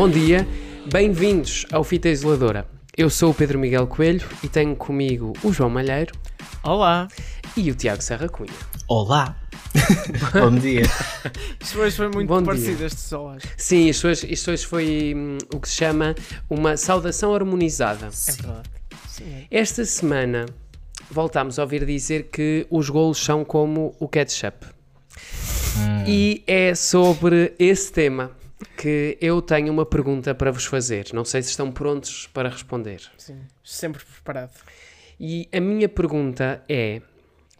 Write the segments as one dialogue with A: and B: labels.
A: Bom dia, bem-vindos ao Fita Isoladora. Eu sou o Pedro Miguel Coelho e tenho comigo o João Malheiro
B: Olá!
A: e o Tiago Serra Cunha.
C: Olá! Bom dia!
B: Isto hoje foi muito
A: Bom
B: parecido
A: dia.
B: este sol, acho.
A: Sim, isto hoje, isto hoje foi hum, o que se chama uma saudação harmonizada.
B: É verdade. Sim, é.
A: Esta semana voltámos a ouvir dizer que os golos são como o ketchup. E é sobre esse tema que eu tenho uma pergunta para vos fazer. Não sei se estão prontos para responder.
B: sim. Sempre preparado.
A: E a minha pergunta é: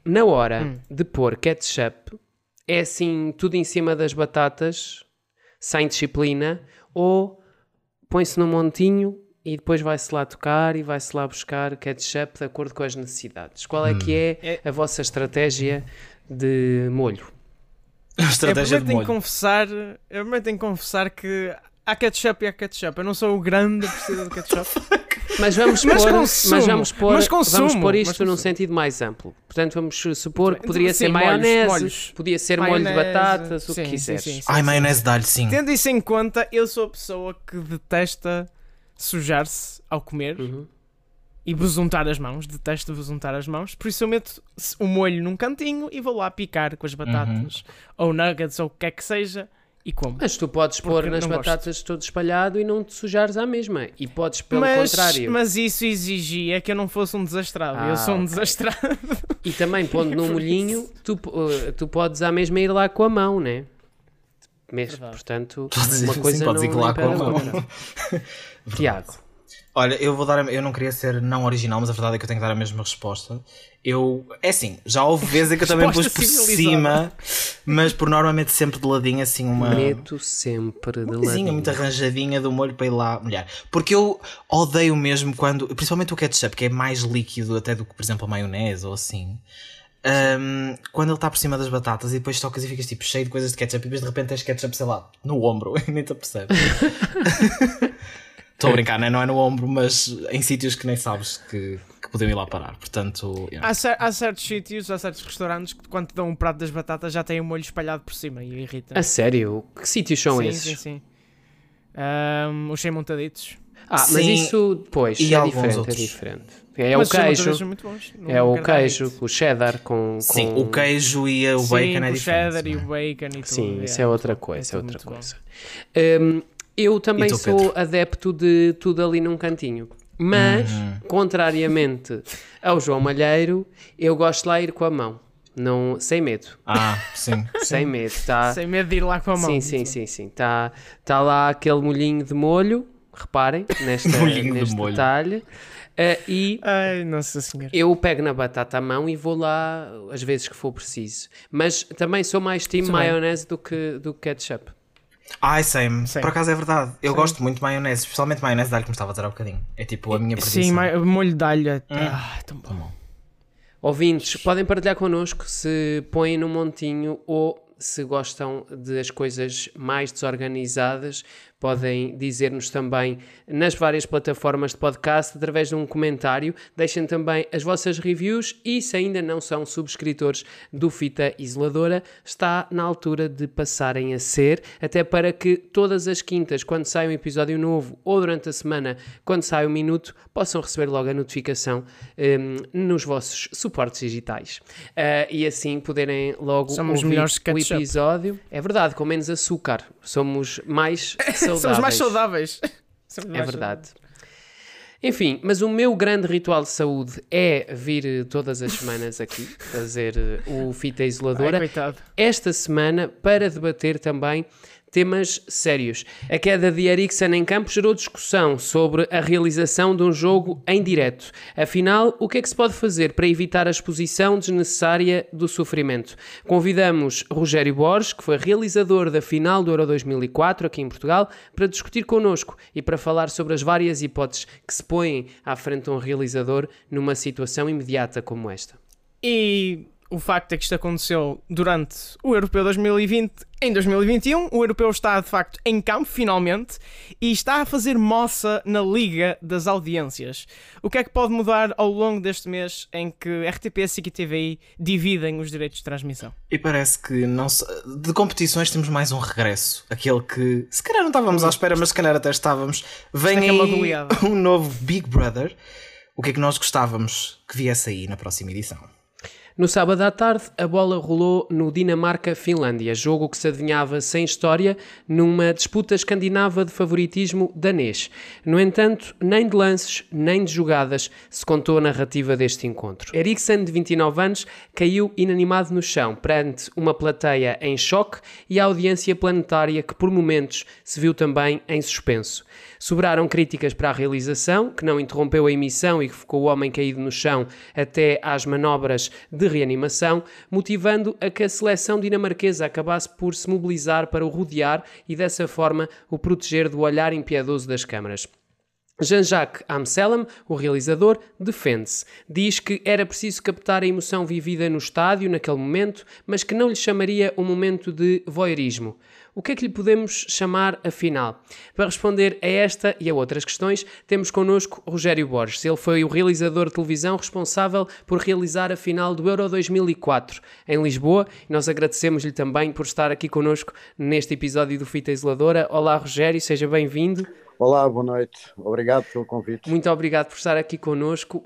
A: na hora de pôr ketchup, é assim tudo em cima das batatas, sem disciplina, ou põe-se num montinho e depois vai-se lá tocar e vai-se lá buscar ketchup de acordo com as necessidades? Qual é que é,
B: É-
A: a vossa estratégia de molho?
C: Estratégia
B: eu
C: de
B: prometo em
C: molho.
B: confessar, eu prometo em confessar que há ketchup e há ketchup. Eu não sou o grande apreciador de ketchup.
A: Mas vamos
B: Mas
A: pôr,
B: consumo,
A: mas vamos pôr,
B: mas consumo,
A: vamos pôr
B: mas
A: isto num sentido mais amplo. Portanto, vamos supor que
B: Então,
A: poderia
B: sim,
A: ser maionese,
B: molhos.
A: podia ser molho de
B: Maionese,
A: batatas, o que quiseres.
B: sim, sim,
C: Ai,
B: sim.
C: maionese de alho, sim.
B: Tendo isso em conta, eu sou a pessoa que detesta sujar-se ao comer
A: Uhum.
B: E besuntar as mãos. Detesto besuntar as mãos. Por isso eu meto o molho num cantinho e vou lá picar com as batatas ou nuggets ou o que quer que seja e como.
A: Mas tu podes pôr nas
B: não gosto.
A: batatas todo espalhado e não te sujares à mesma. E podes, pelo
B: mas,
A: contrário,
B: mas isso exigia que eu não fosse um desastrado.
A: Ah,
B: eu sou um
A: ok.
B: desastrado.
A: e também pondo num molhinho, tu, uh, tu podes à mesma ir lá com a mão, né? Mesmo, portanto,
C: Podes-
A: uma
C: sim,
A: coisa
C: podes
A: não
C: ir lá com a mão.
A: Tiago,
C: Olha, eu vou dar. a- Eu não queria ser não original, mas a verdade é que eu tenho que dar a mesma resposta. Eu. É assim, já houve vezes em que eu também pus por cima, mas por normalmente sempre de ladinho, assim, uma.
A: meto sempre de
C: Uma
A: ladinho.
C: muito arranjadinha do molho para ir lá molhar. Porque eu odeio mesmo quando, principalmente o ketchup, que é mais líquido até do que, por exemplo, a maionese ou assim. Ahm, quando ele está por cima das batatas e depois tocas e ficas tipo cheio de coisas de ketchup e depois de repente tens ketchup, sei lá, no ombro e nem te apercebes. Estou a brincar, né? não é no ombro, mas em sítios que nem sabes que, que podiam ir lá parar. Portanto, yeah.
B: Há, cer- há certos sítios, há certos restaurantes que quando te dão um prato das batatas já têm o molho espalhado por cima e irrita.
A: A sério? Que sítios são
B: sim,
A: esses?
B: sim, sim. Ahm, os sem montaditos.
A: Ah, mas
C: Sim,
A: isso, pois,
C: e
A: é
C: alguns
A: diferente,
C: outros.
A: é diferente. É
B: Mas
A: o queijo,
B: bons.
A: É o queijo,
B: hate.
A: o cheddar com...
C: sim,
A: com-
C: o queijo e o
B: Sim,
C: bacon é
B: com o
C: diferente.
B: cheddar e
C: não
B: o
C: é?
B: bacon e tudo.
A: Sim, isso
B: é.
A: é outra coisa, é outra coisa. Hum, eu também
C: tu,
A: sou
C: Pedro?
A: adepto de tudo ali num cantinho. Mas,
C: Uhum.
A: contrariamente ao João Malheiro, eu gosto de lá ir com a mão. Não, sem medo.
C: Ah, sim.
A: Sem medo. Tá,
B: Sem medo de ir lá com a mão.
A: sim, sim, sim, sim. Está tá lá aquele molhinho de molho. Reparem nesta,
C: Molhinho de
A: neste
C: molho.
A: detalhe. Ah, e
B: Ai, nossa senhora.
A: eu pego na batata à mão e vou lá às vezes que for preciso. Mas também sou mais time maionese do que, do que ketchup.
C: Ai, same.
B: Sim.
C: Por acaso é verdade. Eu gosto muito de maionese, especialmente maionese de alho, como estava a dizer há bocadinho. É tipo a minha perdição.
B: Sim, ma- molho de alho.
A: Hum.
B: é- Ah, tão bom.
A: Ouvintes, podem partilhar connosco se põem no montinho ou se gostam das coisas mais desorganizadas. Podem dizer-nos também nas várias plataformas de podcast através de um comentário. Deixem também as vossas reviews e se ainda não são subscritores do Fita Isoladora, está na altura de passarem a ser, até para que todas as quintas, quando sai um episódio novo ou durante a semana, quando sai um minuto, possam receber logo a notificação hum, nos vossos suportes digitais. Ah, e assim poderem logo
B: Somos
A: ouvir
B: melhores
A: o
B: ketchup.
A: episódio. É verdade, com menos açúcar. Somos mais saudáveis.
B: Somos mais saudáveis. Somos
A: É
B: mais
A: verdade. Enfim, mas o meu grande ritual de saúde é vir eh, todas as semanas aqui fazer eh, o Fita
B: Ai,
A: Isoladora.
B: coitado.
A: esta semana para debater também temas sérios. A queda de Eriksen em campo gerou discussão sobre a realização de um jogo em direto. Afinal, o que é que se pode fazer para evitar a exposição desnecessária do sofrimento? Convidamos Rogério Borges, que foi realizador da final do Euro 2004 aqui em Portugal, para discutir connosco e para falar sobre as várias hipóteses que se põem à frente de um realizador numa situação imediata como esta.
B: E o facto é que isto aconteceu durante o Europeu 2020 em 2021. O Europeu está de facto em campo, finalmente, e está a fazer moça na Liga das Audiências. O que é que pode mudar ao longo deste mês em que RTP e e TVI dividem os direitos de transmissão?
C: E parece que não se... de competições temos mais um regresso. Aquele que se calhar não estávamos à espera, mas se calhar até estávamos. Vem é aí um novo Big Brother. O que é que nós gostávamos que viesse aí na próxima edição?
A: No sábado à tarde, a bola rolou no Dinamarca-Finlândia, jogo que se adivinhava sem história numa disputa escandinava de favoritismo danês. No entanto, nem de lances, nem de jogadas se contou a narrativa deste encontro. Eriksen, de 29 anos, caiu inanimado no chão perante uma plateia em choque e a audiência planetária que, por momentos, se viu também em suspenso. Sobraram críticas para a realização, que não interrompeu a emissão e que ficou o homem caído no chão até às manobras de reanimação, motivando a que a seleção dinamarquesa acabasse por se mobilizar para o rodear e dessa forma o proteger do olhar impiedoso das câmaras. Jean-Jacques Amselem, o realizador, defende-se. Diz que era preciso captar a emoção vivida no estádio naquele momento, mas que não lhe chamaria um momento de voyeurismo. O que é que lhe podemos chamar afinal? Para responder a esta e a outras questões, temos connosco Rogério Borges. Ele foi o realizador de televisão responsável por realizar a final do Euro 2004 em Lisboa e nós agradecemos-lhe também por estar aqui connosco neste episódio do Fita Isoladora. Olá, Rogério, seja bem-vindo.
D: Olá, boa noite. Obrigado pelo convite.
A: Muito obrigado por estar aqui connosco.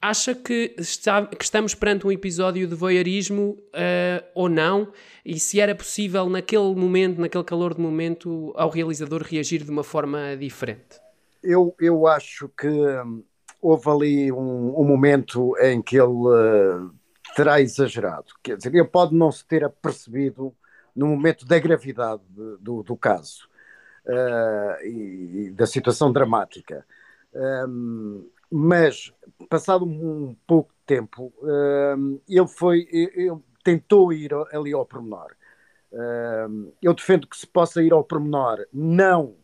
A: Acha que, está, que estamos perante um episódio de voyeurismo uh, ou não? E se era possível, naquele momento, naquele calor de momento, ao realizador reagir de uma forma diferente?
D: Eu, eu acho que hum, houve ali um, um, momento em que ele uh, terá exagerado. Quer dizer, ele pode não se ter apercebido no momento da gravidade de, do, do caso uh, e, e, da situação dramática. Um, mas, passado um pouco de tempo, um, ele foi, ele tentou ir ali ao pormenor. Um, eu defendo que se possa ir ao pormenor, não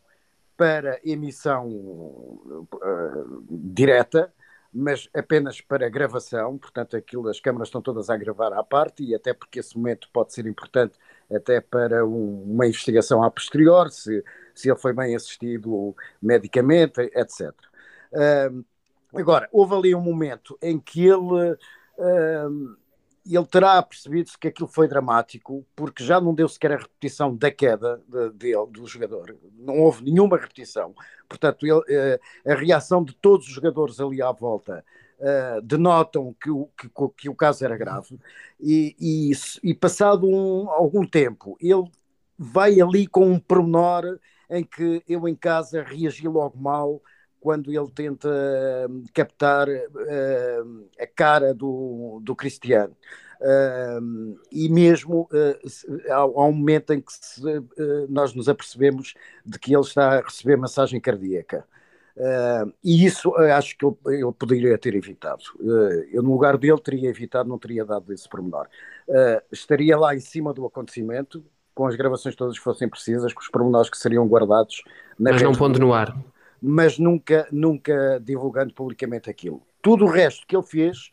D: para emissão uh, direta, mas apenas para gravação, portanto aquilo, as câmaras estão todas a gravar à parte e até porque esse momento pode ser importante até para um, uma investigação a posterior, se, se ele foi bem assistido medicamente, etc. Uh, agora, houve ali um momento em que ele, uh, ele terá percebido-se que aquilo foi dramático, porque já não deu sequer a repetição da queda de, de, do jogador, não houve nenhuma repetição. Portanto, ele, uh, a reação de todos os jogadores ali à volta uh, denotam que o, que, que, o caso era grave, e, e, e passado um, algum tempo, ele vai ali com um pormenor em que eu em casa reagi logo mal quando ele tenta uh, captar uh, a cara do, do Cristiano. Uh, e mesmo há, há, um momento em que se, nós nos apercebemos de que ele está a receber massagem cardíaca. Uh, e isso uh, acho que eu, eu, poderia ter evitado. Uh, eu, no lugar dele, teria evitado, não teria dado esse pormenor. estaria lá em cima do acontecimento, com as gravações todas que fossem precisas, com os pormenores que seriam guardados.
A: mas não pondo no ar.
D: Mas nunca, nunca divulgando publicamente aquilo. Tudo o resto que ele fez,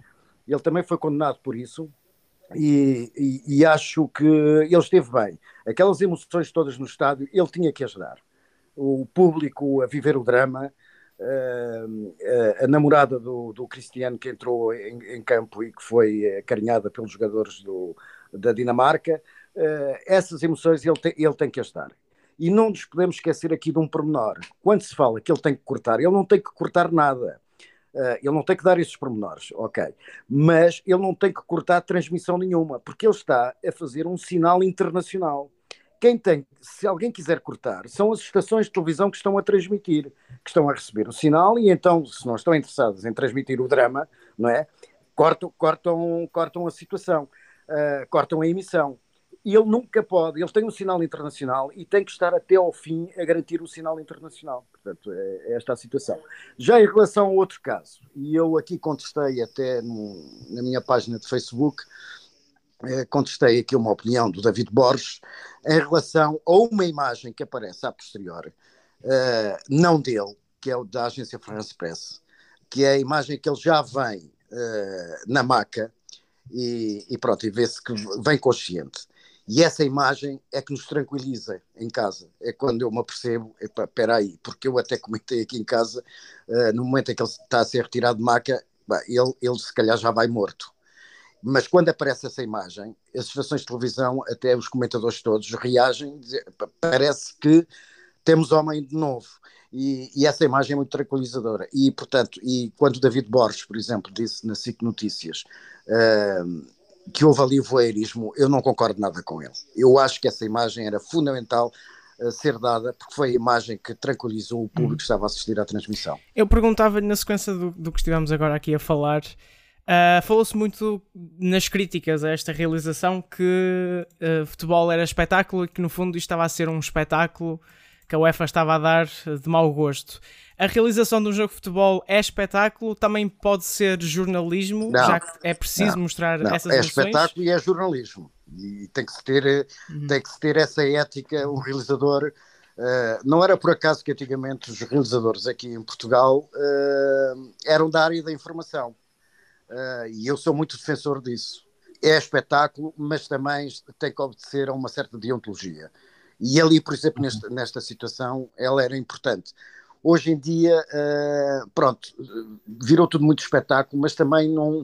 D: ele também foi condenado por isso. E, e, e acho que ele esteve bem. Aquelas emoções todas no estádio, ele tinha que ajudar o público a viver o drama, Uh, a namorada do, do, Cristiano que entrou em, em, campo e que foi acarinhada pelos jogadores do, da Dinamarca, uh, essas emoções ele tem, ele tem que as dar. E não nos podemos esquecer aqui de um pormenor. Quando se fala que ele tem que cortar, ele não tem que cortar nada. Uh, ele não tem que dar esses pormenores, ok. Mas ele não tem que cortar transmissão nenhuma, porque ele está a fazer um sinal internacional quem tem, se alguém quiser cortar, são as estações de televisão que estão a transmitir, que estão a receber o sinal e então, se não estão interessados em transmitir o drama, não é? Cortam, cortam, cortam a situação, uh, cortam a emissão. Ele nunca pode, ele tem um sinal internacional e tem que estar até ao fim a garantir o sinal internacional. Portanto, é, é esta a situação. Já em relação a outro caso, e eu aqui contestei até no, na minha página de Facebook, eh, contestei aqui uma opinião do David Borges em relação a uma imagem que aparece a posteriori, uh, não dele, que é o da agência France Press, que é a imagem que ele já vem uh, na maca e, e pronto, e vê-se que vem consciente. E essa imagem é que nos tranquiliza em casa. É quando eu me apercebo, espera aí, porque eu até comentei aqui em casa, uh, no momento em que ele está a ser retirado de maca, bah, ele, ele se calhar já vai morto. Mas quando aparece essa imagem, as estações de televisão, até os comentadores todos reagem, parece que temos homem de novo. E, e, essa imagem é muito tranquilizadora. E, portanto, e quando David Borges, por exemplo, disse na SIC Notícias uh, que houve ali voyeurismo, eu não concordo nada com ele. Eu acho que essa imagem era fundamental uh, ser dada, porque foi a imagem que tranquilizou o público que estava a assistir à transmissão.
B: Eu perguntava-lhe, na sequência do, do que estivemos agora aqui a falar, Uh, Falou-se muito nas críticas a esta realização que uh, futebol era espetáculo e que no fundo isto estava a ser um espetáculo que a UEFA estava a dar de mau gosto. A realização de um jogo de futebol é espetáculo, também pode ser jornalismo, não, já que é preciso não, mostrar não, essas
D: é emoções. É espetáculo e é jornalismo. E tem que se ter, uhum. tem que se ter essa ética, um realizador. Uh, não era por acaso que antigamente os realizadores aqui em Portugal uh, eram da área da informação. Uh, e eu sou muito defensor disso. É espetáculo, mas também tem que obedecer a uma certa deontologia. E ali, por exemplo, nesta, nesta situação, ela era importante. Hoje em dia, uh, pronto, virou tudo muito espetáculo, mas também não.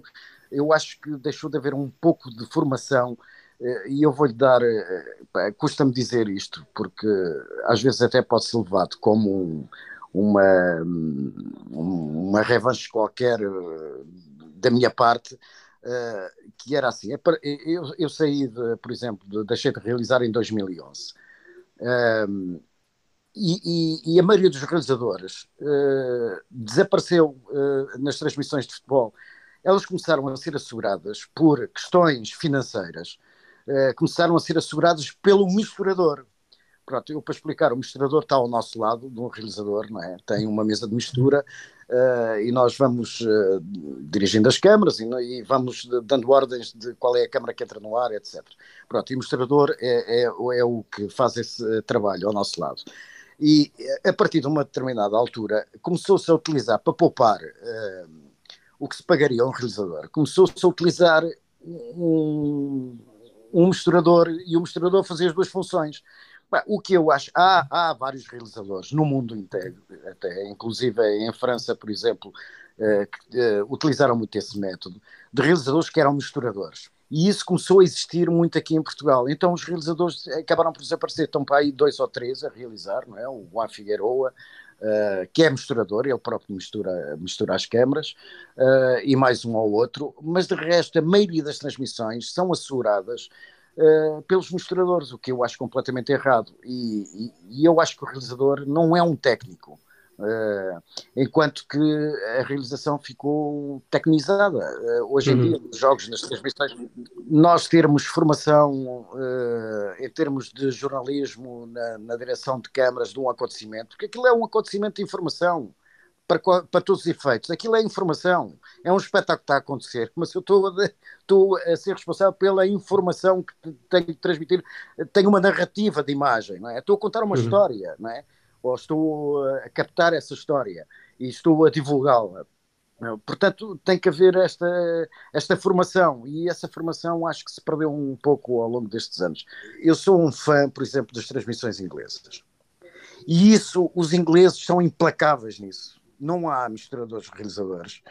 D: Eu acho que deixou de haver um pouco de formação, uh, e eu vou-lhe dar. Uh, Custa-me dizer isto, porque às vezes até pode ser levado como um, uma, uma revanche qualquer da minha parte. Que era assim, é eu, eu saí, de, por exemplo, de, deixei de realizar em 2011 um, e, e, e, a maioria dos realizadores uh, desapareceu uh, nas transmissões de futebol. Elas começaram a ser asseguradas por questões financeiras, uh, começaram a ser asseguradas pelo misturador. Pronto, eu para explicar, o misturador está ao nosso lado, de um realizador, não é? tem uma mesa de mistura uh, e nós vamos uh, dirigindo as câmaras e, e, vamos dando ordens de qual é a câmara que entra no ar, etc. Pronto, e o mostrador é, é, é o que faz esse eh, trabalho ao nosso lado. E a partir de uma determinada altura começou-se a utilizar para poupar uh, o que se pagaria a um realizador, começou-se a utilizar um, um misturador e o misturador fazia as duas funções o que eu acho, há, há vários realizadores no mundo inteiro, até inclusive em França, por exemplo, uh, que uh, utilizaram muito esse método, de realizadores que eram misturadores. E isso começou a existir muito aqui em Portugal. Então os realizadores acabaram por desaparecer. Estão para aí dois ou três a realizar, não é? O Juan Figueroa, uh, que é misturador, ele próprio mistura, mistura as câmaras, uh, e mais um ou outro. Mas de resto, a maioria das transmissões são asseguradas uh, pelos mostradores, o que eu acho completamente errado. E, e, e, eu acho que o realizador não é um técnico. Uh, enquanto que a realização ficou tecnizada. Uh, hoje em uhum. dia, nos jogos, nas transmissões, nós termos formação uh, em termos de jornalismo na, na, direção de câmaras de um acontecimento, porque aquilo é um acontecimento de informação para, para todos os efeitos. Aquilo é informação, é um espetáculo que está a acontecer, mas eu estou a, estou a ser responsável pela informação que tenho de transmitir, tenho uma narrativa de imagem, não é? Estou a contar uma uhum. história, não é? Ou estou a captar essa história e estou a divulgá-la. Portanto, tem que haver esta, esta formação e essa formação acho que se perdeu um pouco ao longo destes anos. Eu sou um fã, por exemplo, das transmissões inglesas. E isso, os ingleses são implacáveis nisso não há misturadores realizadores.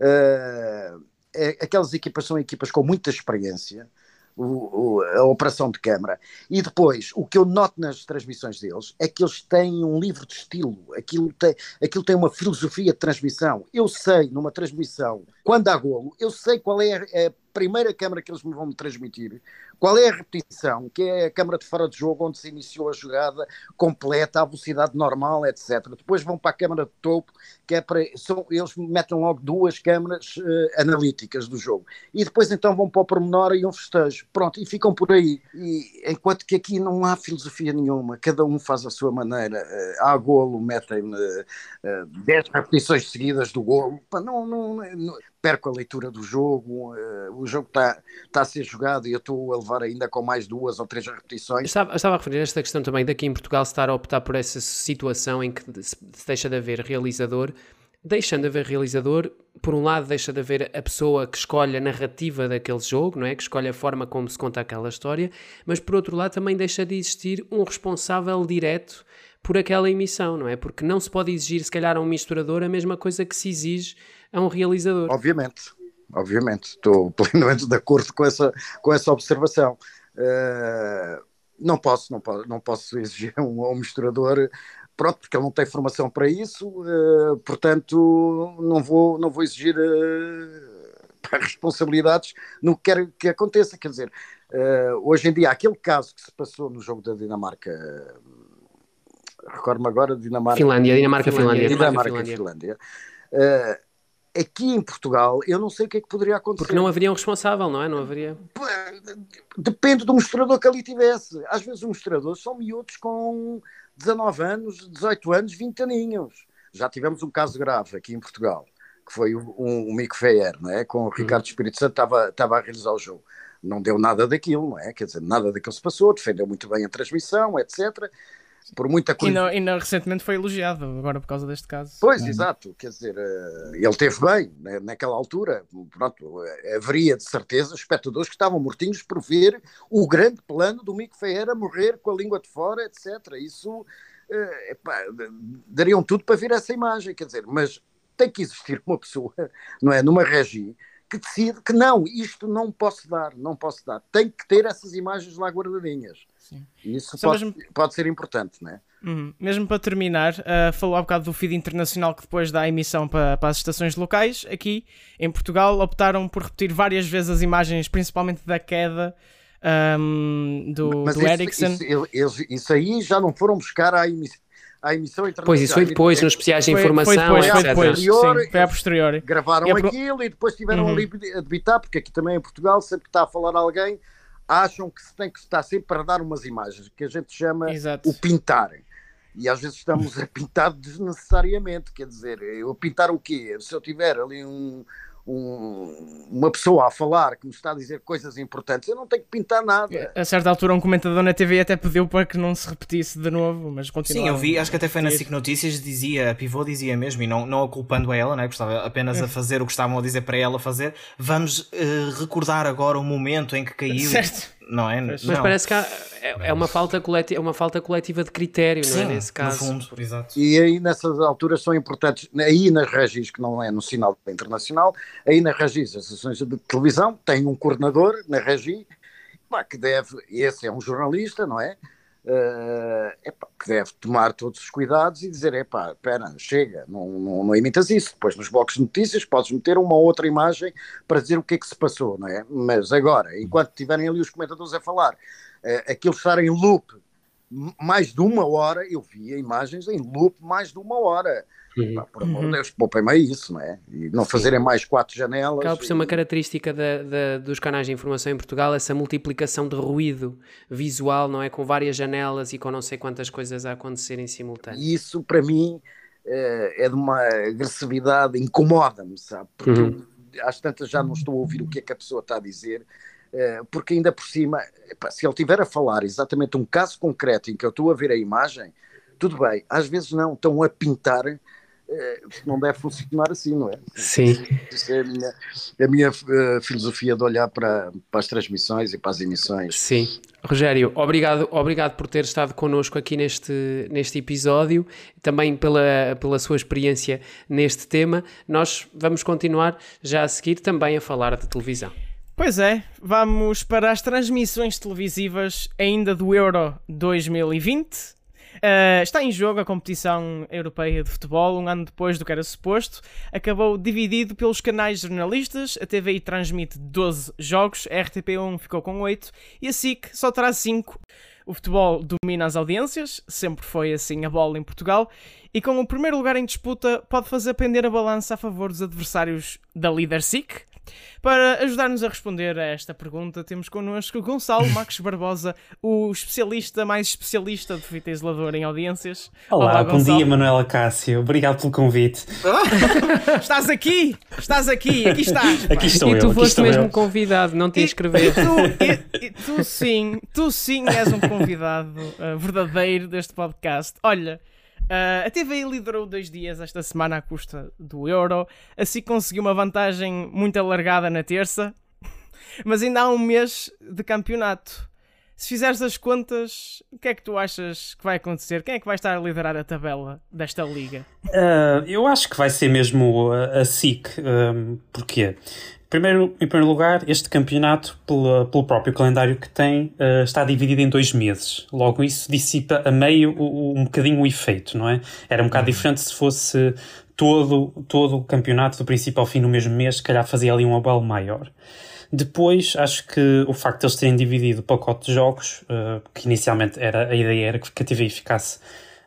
D: Uh, é, aquelas equipas são equipas com muita experiência, o, o, a operação de câmara. E depois, o que eu noto nas transmissões deles é que eles têm um livro de estilo, aquilo tem, aquilo tem uma filosofia de transmissão. Eu sei, numa transmissão, quando há golo, eu sei qual é a primeira câmara que eles me vão transmitir, qual é a repetição, que é a câmara de fora de jogo, onde se iniciou a jogada completa, à velocidade normal, etc. Depois vão para a câmara de topo, que é para. São, eles metem logo duas câmaras uh, analíticas do jogo. E depois então vão para o pormenor e um festejo. Pronto, e ficam por aí. E, enquanto que aqui não há filosofia nenhuma, cada um faz a sua maneira. Uh, há golo, metem uh, 10 repetições seguidas do golo. Não, não, não, perco a leitura do jogo, o jogo está tá a ser jogado e eu estou a levar ainda com mais duas ou três repetições.
A: Estava, estava a referir a esta questão também daqui em Portugal, estar a optar por essa situação em que se deixa de haver realizador deixando de haver realizador, por um lado deixa de haver a pessoa que escolhe a narrativa daquele jogo, não é? Que escolhe a forma como se conta aquela história, mas por outro lado também deixa de existir um responsável direto por aquela emissão, não é? Porque não se pode exigir, se calhar, a um misturador a mesma coisa que se exige a um realizador.
D: Obviamente, obviamente, estou plenamente de acordo com essa, com essa observação. Uh, não posso, não posso, não posso exigir a um, um misturador pronto, porque ele não tem formação para isso, uh, portanto não vou, não vou exigir uh, responsabilidades no que quer que aconteça. Quer dizer, hoje em dia, aquele caso que se passou no jogo da Dinamarca, recordo-me agora, Dinamarca.
A: Finlândia, Dinamarca, Finlândia.
D: Dinamarca, Finlândia. Finlândia. Aqui em Portugal, eu não sei o que é que poderia acontecer.
A: Porque não haveria um responsável, não é? Não haveria.
D: Depende do mostrador que ali tivesse. Às vezes os mostradores são miúdos com 19 anos, 18 anos, 20 aninhos. Já tivemos um caso grave aqui em Portugal, que foi o, um, um Mico Feyer, é? com o Ricardo uhum. Espírito Santo, estava, estava a realizar o jogo. Não deu nada daquilo, não é? Quer dizer, nada daquilo se passou, defendeu muito bem a transmissão, etc por muita coisa.
B: E, não, e não, recentemente foi elogiado, agora por causa deste caso.
D: Pois, é. exato, quer dizer, eh, ele teve bem né, naquela altura, pronto, haveria de certeza espectadores que estavam mortinhos por ver o grande plano do Mico Ferreira morrer com a língua de fora, etc. Isso, eh, dariam tudo para ver essa imagem, quer dizer, mas tem que existir uma pessoa, não é, numa regi, que decide que não, isto não posso dar, não posso dar. Tem que ter essas imagens lá guardadinhas. Sim. Isso pode, mesmo... pode, ser importante, não é?
B: Uhum. Mesmo para terminar, uh, falou há bocado do feed internacional que depois dá a emissão para, para, as estações locais. Aqui em Portugal optaram por repetir várias vezes as imagens, principalmente da queda um, do, Mas do isso, Ericsson.
D: Isso, isso, aí já não foram buscar a emissão. A emissão internacional.
A: Pois, isso foi depois, nos especiais de informação.
B: Foi depois, foi depois. Sim, foi a posteriori.
D: Gravaram e aquilo e depois tiveram uhum. ali a debitar, porque aqui também em Portugal, sempre que está a falar alguém, acham que se tem que estar sempre para dar umas imagens, que a gente chama Exato. o pintar. E às vezes estamos a pintar desnecessariamente, quer dizer, eu pintar o quê? Se eu tiver ali um, um, uma pessoa a falar que me está a dizer coisas importantes, eu não tenho que pintar nada.
B: A certa altura, um comentador na TV até pediu para que não se repetisse de novo, mas continua.
C: Sim, eu vi, acho que até foi na SIC Notícias, dizia, a pivô dizia mesmo, e não, não a culpando a ela, né, que estava apenas a é. fazer o que estavam a dizer para ela fazer. Vamos uh, recordar agora o momento em que caiu.
B: Certo
C: não é?
A: Mas não. parece que há, é, é, uma falta coletiva, é uma falta coletiva de critério, Sim, não é? Nesse caso.
C: No fundo, exato.
D: E aí nessas alturas são importantes, aí nas regis, que não é no sinal internacional, aí nas regis, as sessões de televisão, tem um coordenador na regi, que deve, esse é um jornalista, não é? Uh, que deve tomar todos os cuidados e dizer, epá, pera, chega, não, não, não imitas isso. Depois nos blocos de notícias podes meter uma outra imagem para dizer o que é que se passou, não é? Mas agora, enquanto tiverem ali os comentadores a falar, uh, aquilo estar em loop mais de uma hora, eu via imagens em loop mais de uma hora. Uhum. Pá, por amor de uhum. Deus, poupem-me a isso, não é? E não fazerem mais quatro janelas.
A: Acaba por ser uma característica da, da, dos canais de informação em Portugal, essa multiplicação de ruído visual, não é? Com várias janelas e com não sei quantas coisas a acontecer em simultâneo.
D: E isso, para mim, é, é de uma agressividade, incomoda-me, sabe? Porque uhum. às tantas já não estou a ouvir o que é que a pessoa está a dizer eh, porque ainda por cima, se ele tiver a falar exatamente um caso concreto em que eu estou a ver a imagem, tudo bem, às vezes não, estão a pintar eh, não deve funcionar assim, não é?
A: Sim.
D: Isso é a minha, a minha uh, filosofia de olhar para, para as transmissões e para as emissões.
A: Sim. Rogério, obrigado, obrigado por ter estado connosco aqui neste, neste episódio, também pela, pela sua experiência neste tema. Nós vamos continuar já a seguir também a falar de televisão.
B: Pois é, vamos para as transmissões televisivas ainda do Euro 2020. Uh, está em jogo a competição europeia de futebol, um ano depois do que era suposto. Acabou dividido pelos canais jornalistas. A TVI transmite 12 jogos, a RTP1 ficou com 8 e a SIC só traz 5. O futebol domina as audiências, sempre foi assim a bola em Portugal, e com o primeiro lugar em disputa pode fazer pender a balança a favor dos adversários da líder SIC, para ajudar-nos a responder a esta pergunta, temos connosco Gonçalo Marcos Barbosa, o especialista mais especialista de fita isolador em audiências.
E: Olá, Olá bom dia, Manuela Cássio. Obrigado pelo convite.
B: estás aqui! Estás aqui! Aqui estás!
E: Aqui estou
A: e tu
E: eu,
A: foste mesmo eu. convidado, não te inscrever.
B: E, tu, e, e, tu sim, tu sim és um convidado uh, verdadeiro deste podcast. Olha, Uh, a TVI liderou dois dias esta semana à custa do Euro, assim conseguiu uma vantagem muito alargada na terça, mas ainda há um mês de campeonato. Se fizeres as contas, o que é que tu achas que vai acontecer? Quem é que vai estar a liderar a tabela desta liga?
E: Uh, eu acho que vai ser mesmo a, a SIC. Um, porquê? Primeiro, em primeiro lugar, este campeonato, pelo, pelo próprio calendário que tem, uh, está dividido em dois meses. Logo, isso dissipa a meio um bocadinho o efeito, não é? Era um bocado uhum. diferente se fosse todo, todo o campeonato, do princípio ao fim, no mesmo mês, se calhar fazia ali um abalo maior. Depois, acho que o facto de eles terem dividido o pacote de jogos, uh, que inicialmente era a ideia era que a TVI ficasse,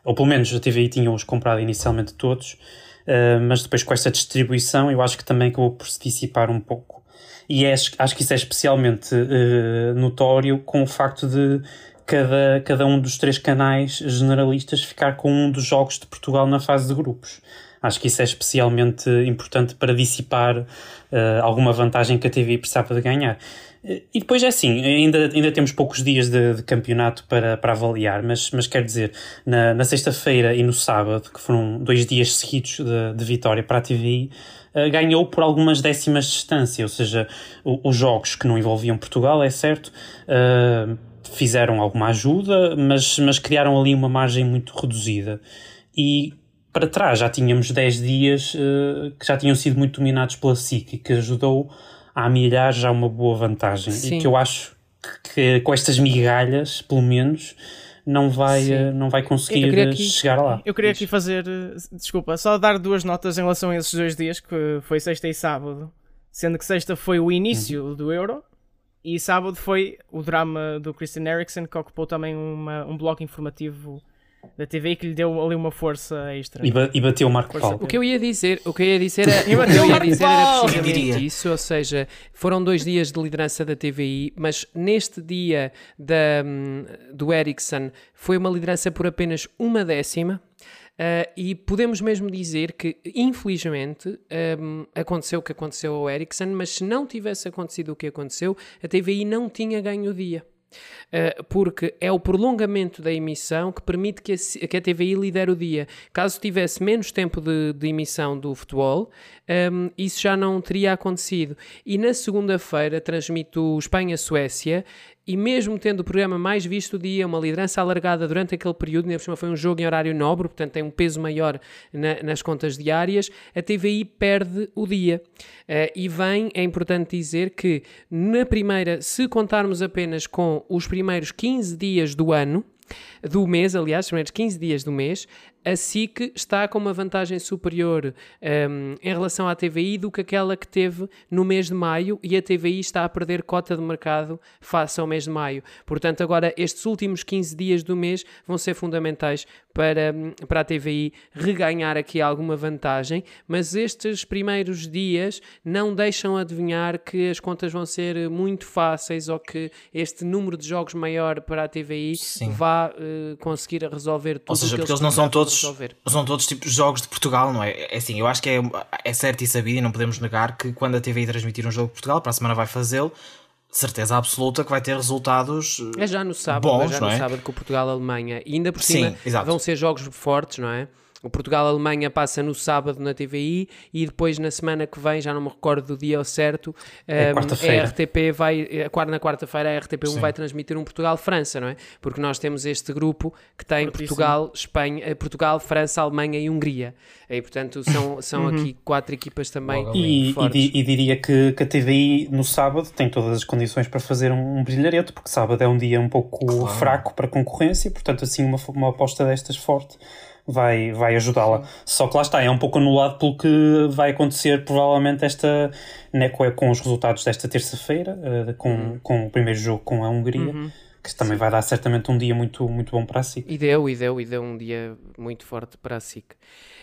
E: ou pelo menos a TVI tinha-os comprado inicialmente todos, uh, mas depois com esta distribuição eu acho que também acabou por se dissipar um pouco. E é, acho que isso é especialmente uh, notório com o facto de cada, cada um dos três canais generalistas ficar com um dos jogos de Portugal na fase de grupos. Acho que isso é especialmente importante para dissipar uh, alguma vantagem que a TV precisava de ganhar. E depois é assim, ainda, ainda temos poucos dias de, de campeonato para, para avaliar, mas, mas quer dizer, na, na sexta-feira e no sábado, que foram dois dias seguidos de, de vitória para a TVI, uh, ganhou por algumas décimas de distância, ou seja, o, os jogos que não envolviam Portugal, é certo, uh, fizeram alguma ajuda, mas, mas criaram ali uma margem muito reduzida. E para trás já tínhamos 10 dias uh, que já tinham sido muito dominados pela SIC, que ajudou a amilhar já uma boa vantagem. Sim. E que eu acho que, que, com estas migalhas, pelo menos, não vai, uh, não vai conseguir aqui, chegar lá.
B: Eu queria aqui fazer, eh, desculpa, só dar duas notas em relação a esses dois dias, que foi sexta e sábado. Sendo que sexta foi o início uhum. do Euro e sábado foi o drama do Christian Eriksen, que ocupou também uma, um bloco informativo da TV que lhe deu ali uma força extra.
E: E, ba e bateu o Marco Paulo.
A: O que eu ia dizer, o que eu ia dizer, era, o que eu ia dizer era precisamente isso, ou seja, foram dois dias de liderança da TVI, mas neste dia da, hum, do Ericsson foi uma liderança por apenas uma décima. Uh, e podemos mesmo dizer que, infelizmente, um, aconteceu o que aconteceu ao Ericsson, mas se não tivesse acontecido o que aconteceu, a TVI não tinha ganho o dia. Uh, porque é o prolongamento da emissão que permite que a, TVI lidere o dia. Caso tivesse menos tempo de, de emissão do futebol, um, isso já não teria acontecido. E na segunda-feira transmito Espanha-Suécia e mesmo tendo o programa mais visto do dia, uma liderança alargada durante aquele período, ainda por cima foi um jogo em horário nobre, portanto tem um peso maior na, nas contas diárias, a TVI perde o dia. Uh, e vem, é importante dizer que na primeira, se contarmos apenas com os primeiros 15 dias do ano, do mês, aliás, os primeiros 15 dias do mês, a SIC está com uma vantagem superior um, em relação à TVI do que aquela que teve no mês de maio e a TVI está a perder cota de mercado face ao mês de maio. Portanto, agora estes últimos 15 dias do mês vão ser fundamentais para, hum, para a TVI reganhar aqui alguma vantagem, mas estes primeiros dias não deixam adivinhar que as contas vão ser muito fáceis ou que este número de jogos maior para a TVI Sim. vá uh, conseguir resolver tudo.
C: Ou seja, porque eles não são todos todos, são todos tipos jogos de Portugal, não é? É assim, eu acho que é, é certo e sabido e não podemos negar que quando a TVI transmitir um jogo de Portugal, para a semana vai fazê-lo, certeza absoluta que vai ter resultados
A: é já no sábado, bons, é já no é? sábado com Portugal-Alemanha e ainda por cima vão ser jogos fortes, não é? O Portugal-Alemanha passa no sábado na TVI e depois na semana que vem, já não me recordo do dia ao certo, é um, a RTP vai, na quarta-feira a RTP1 vai transmitir um Portugal-França, não é? Porque nós temos este grupo que tem Portugal, Espanha, eh, Portugal, França, Alemanha e Hungria. E portanto são, são uhum. aqui quatro equipas também
E: e, e, e, diria que, que, a TVI no sábado tem todas as condições para fazer um, um brilharete, porque sábado é um dia um pouco claro. fraco para concorrência, portanto assim uma, uma aposta destas forte vai, vai ajudá-la. Só que lá está, é um pouco anulado pelo que vai acontecer provavelmente esta né, com os resultados desta terça-feira, uh, com, uhum. com o primeiro jogo com a Hungria. Uhum. Que também Sim. vai dar certamente um dia muito, muito bom para a SIC.
A: E deu, e deu, e deu um dia muito forte para a SIC.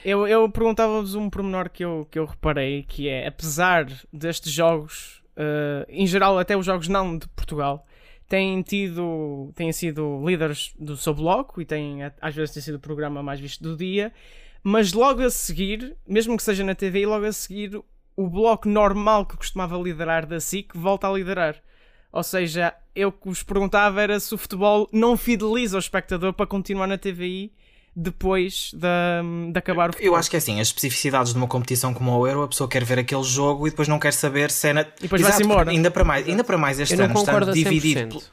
B: Eu, eu perguntava-vos um pormenor que eu, que eu reparei, que é, apesar destes jogos, uh, em geral até os jogos não de Portugal, têm tido, têm sido líderes do seu bloco e têm, às vezes tem sido o programa mais visto do dia, mas logo a seguir, mesmo que seja na TV, logo a seguir o bloco normal que costumava liderar da SIC volta a liderar. Ou seja, eu que vos perguntava era se o futebol não fideliza o espectador para continuar na TVI depois de, de acabar o futebol.
C: Eu acho que é assim, as especificidades de uma competição como o Euro, a pessoa quer ver aquele jogo e depois não quer saber se é na...
B: E depois vai-se embora.
C: Ainda para mais, ainda para mais este
A: Eu
C: ano estando
A: a 100%.
C: dividido... pelo-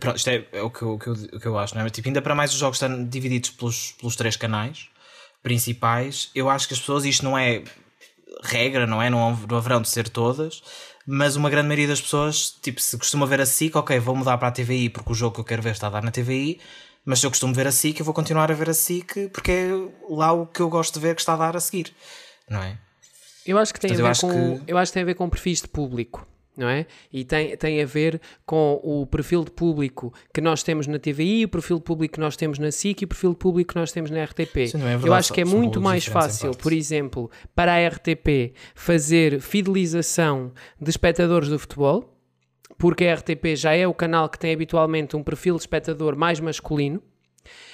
C: Pronto, isto é, é o, que eu, o, que eu, o que eu acho, não é? Tipo, ainda para mais os jogos estão divididos pelos, pelos três canais principais, eu acho que as pessoas, isto não é regra, não é? Não, não haverão de ser todas, mas uma grande maioria das pessoas, tipo, se costuma ver a SIC, ok, vou mudar para a TVI porque o jogo que eu quero ver está a dar na TVI, mas se eu costumo ver a SIC, eu vou continuar a ver a SIC porque é lá o que eu gosto de ver que está a dar a seguir, não é?
A: Eu acho que tem
C: Portanto,
A: a
C: eu
A: ver
C: acho
A: com
C: que-
A: eu acho que tem a ver com perfis de público, não é? E tem, tem a ver com o perfil de público que nós temos na TVI, o perfil de público que nós temos na SIC e o perfil de público que nós temos na RTP.
C: Sim, é
A: eu
C: verdade,
A: acho que é muito mais fácil, por exemplo, para a RTP fazer fidelização de espectadores do futebol, porque a RTP já é o canal que tem habitualmente um perfil de espectador mais masculino.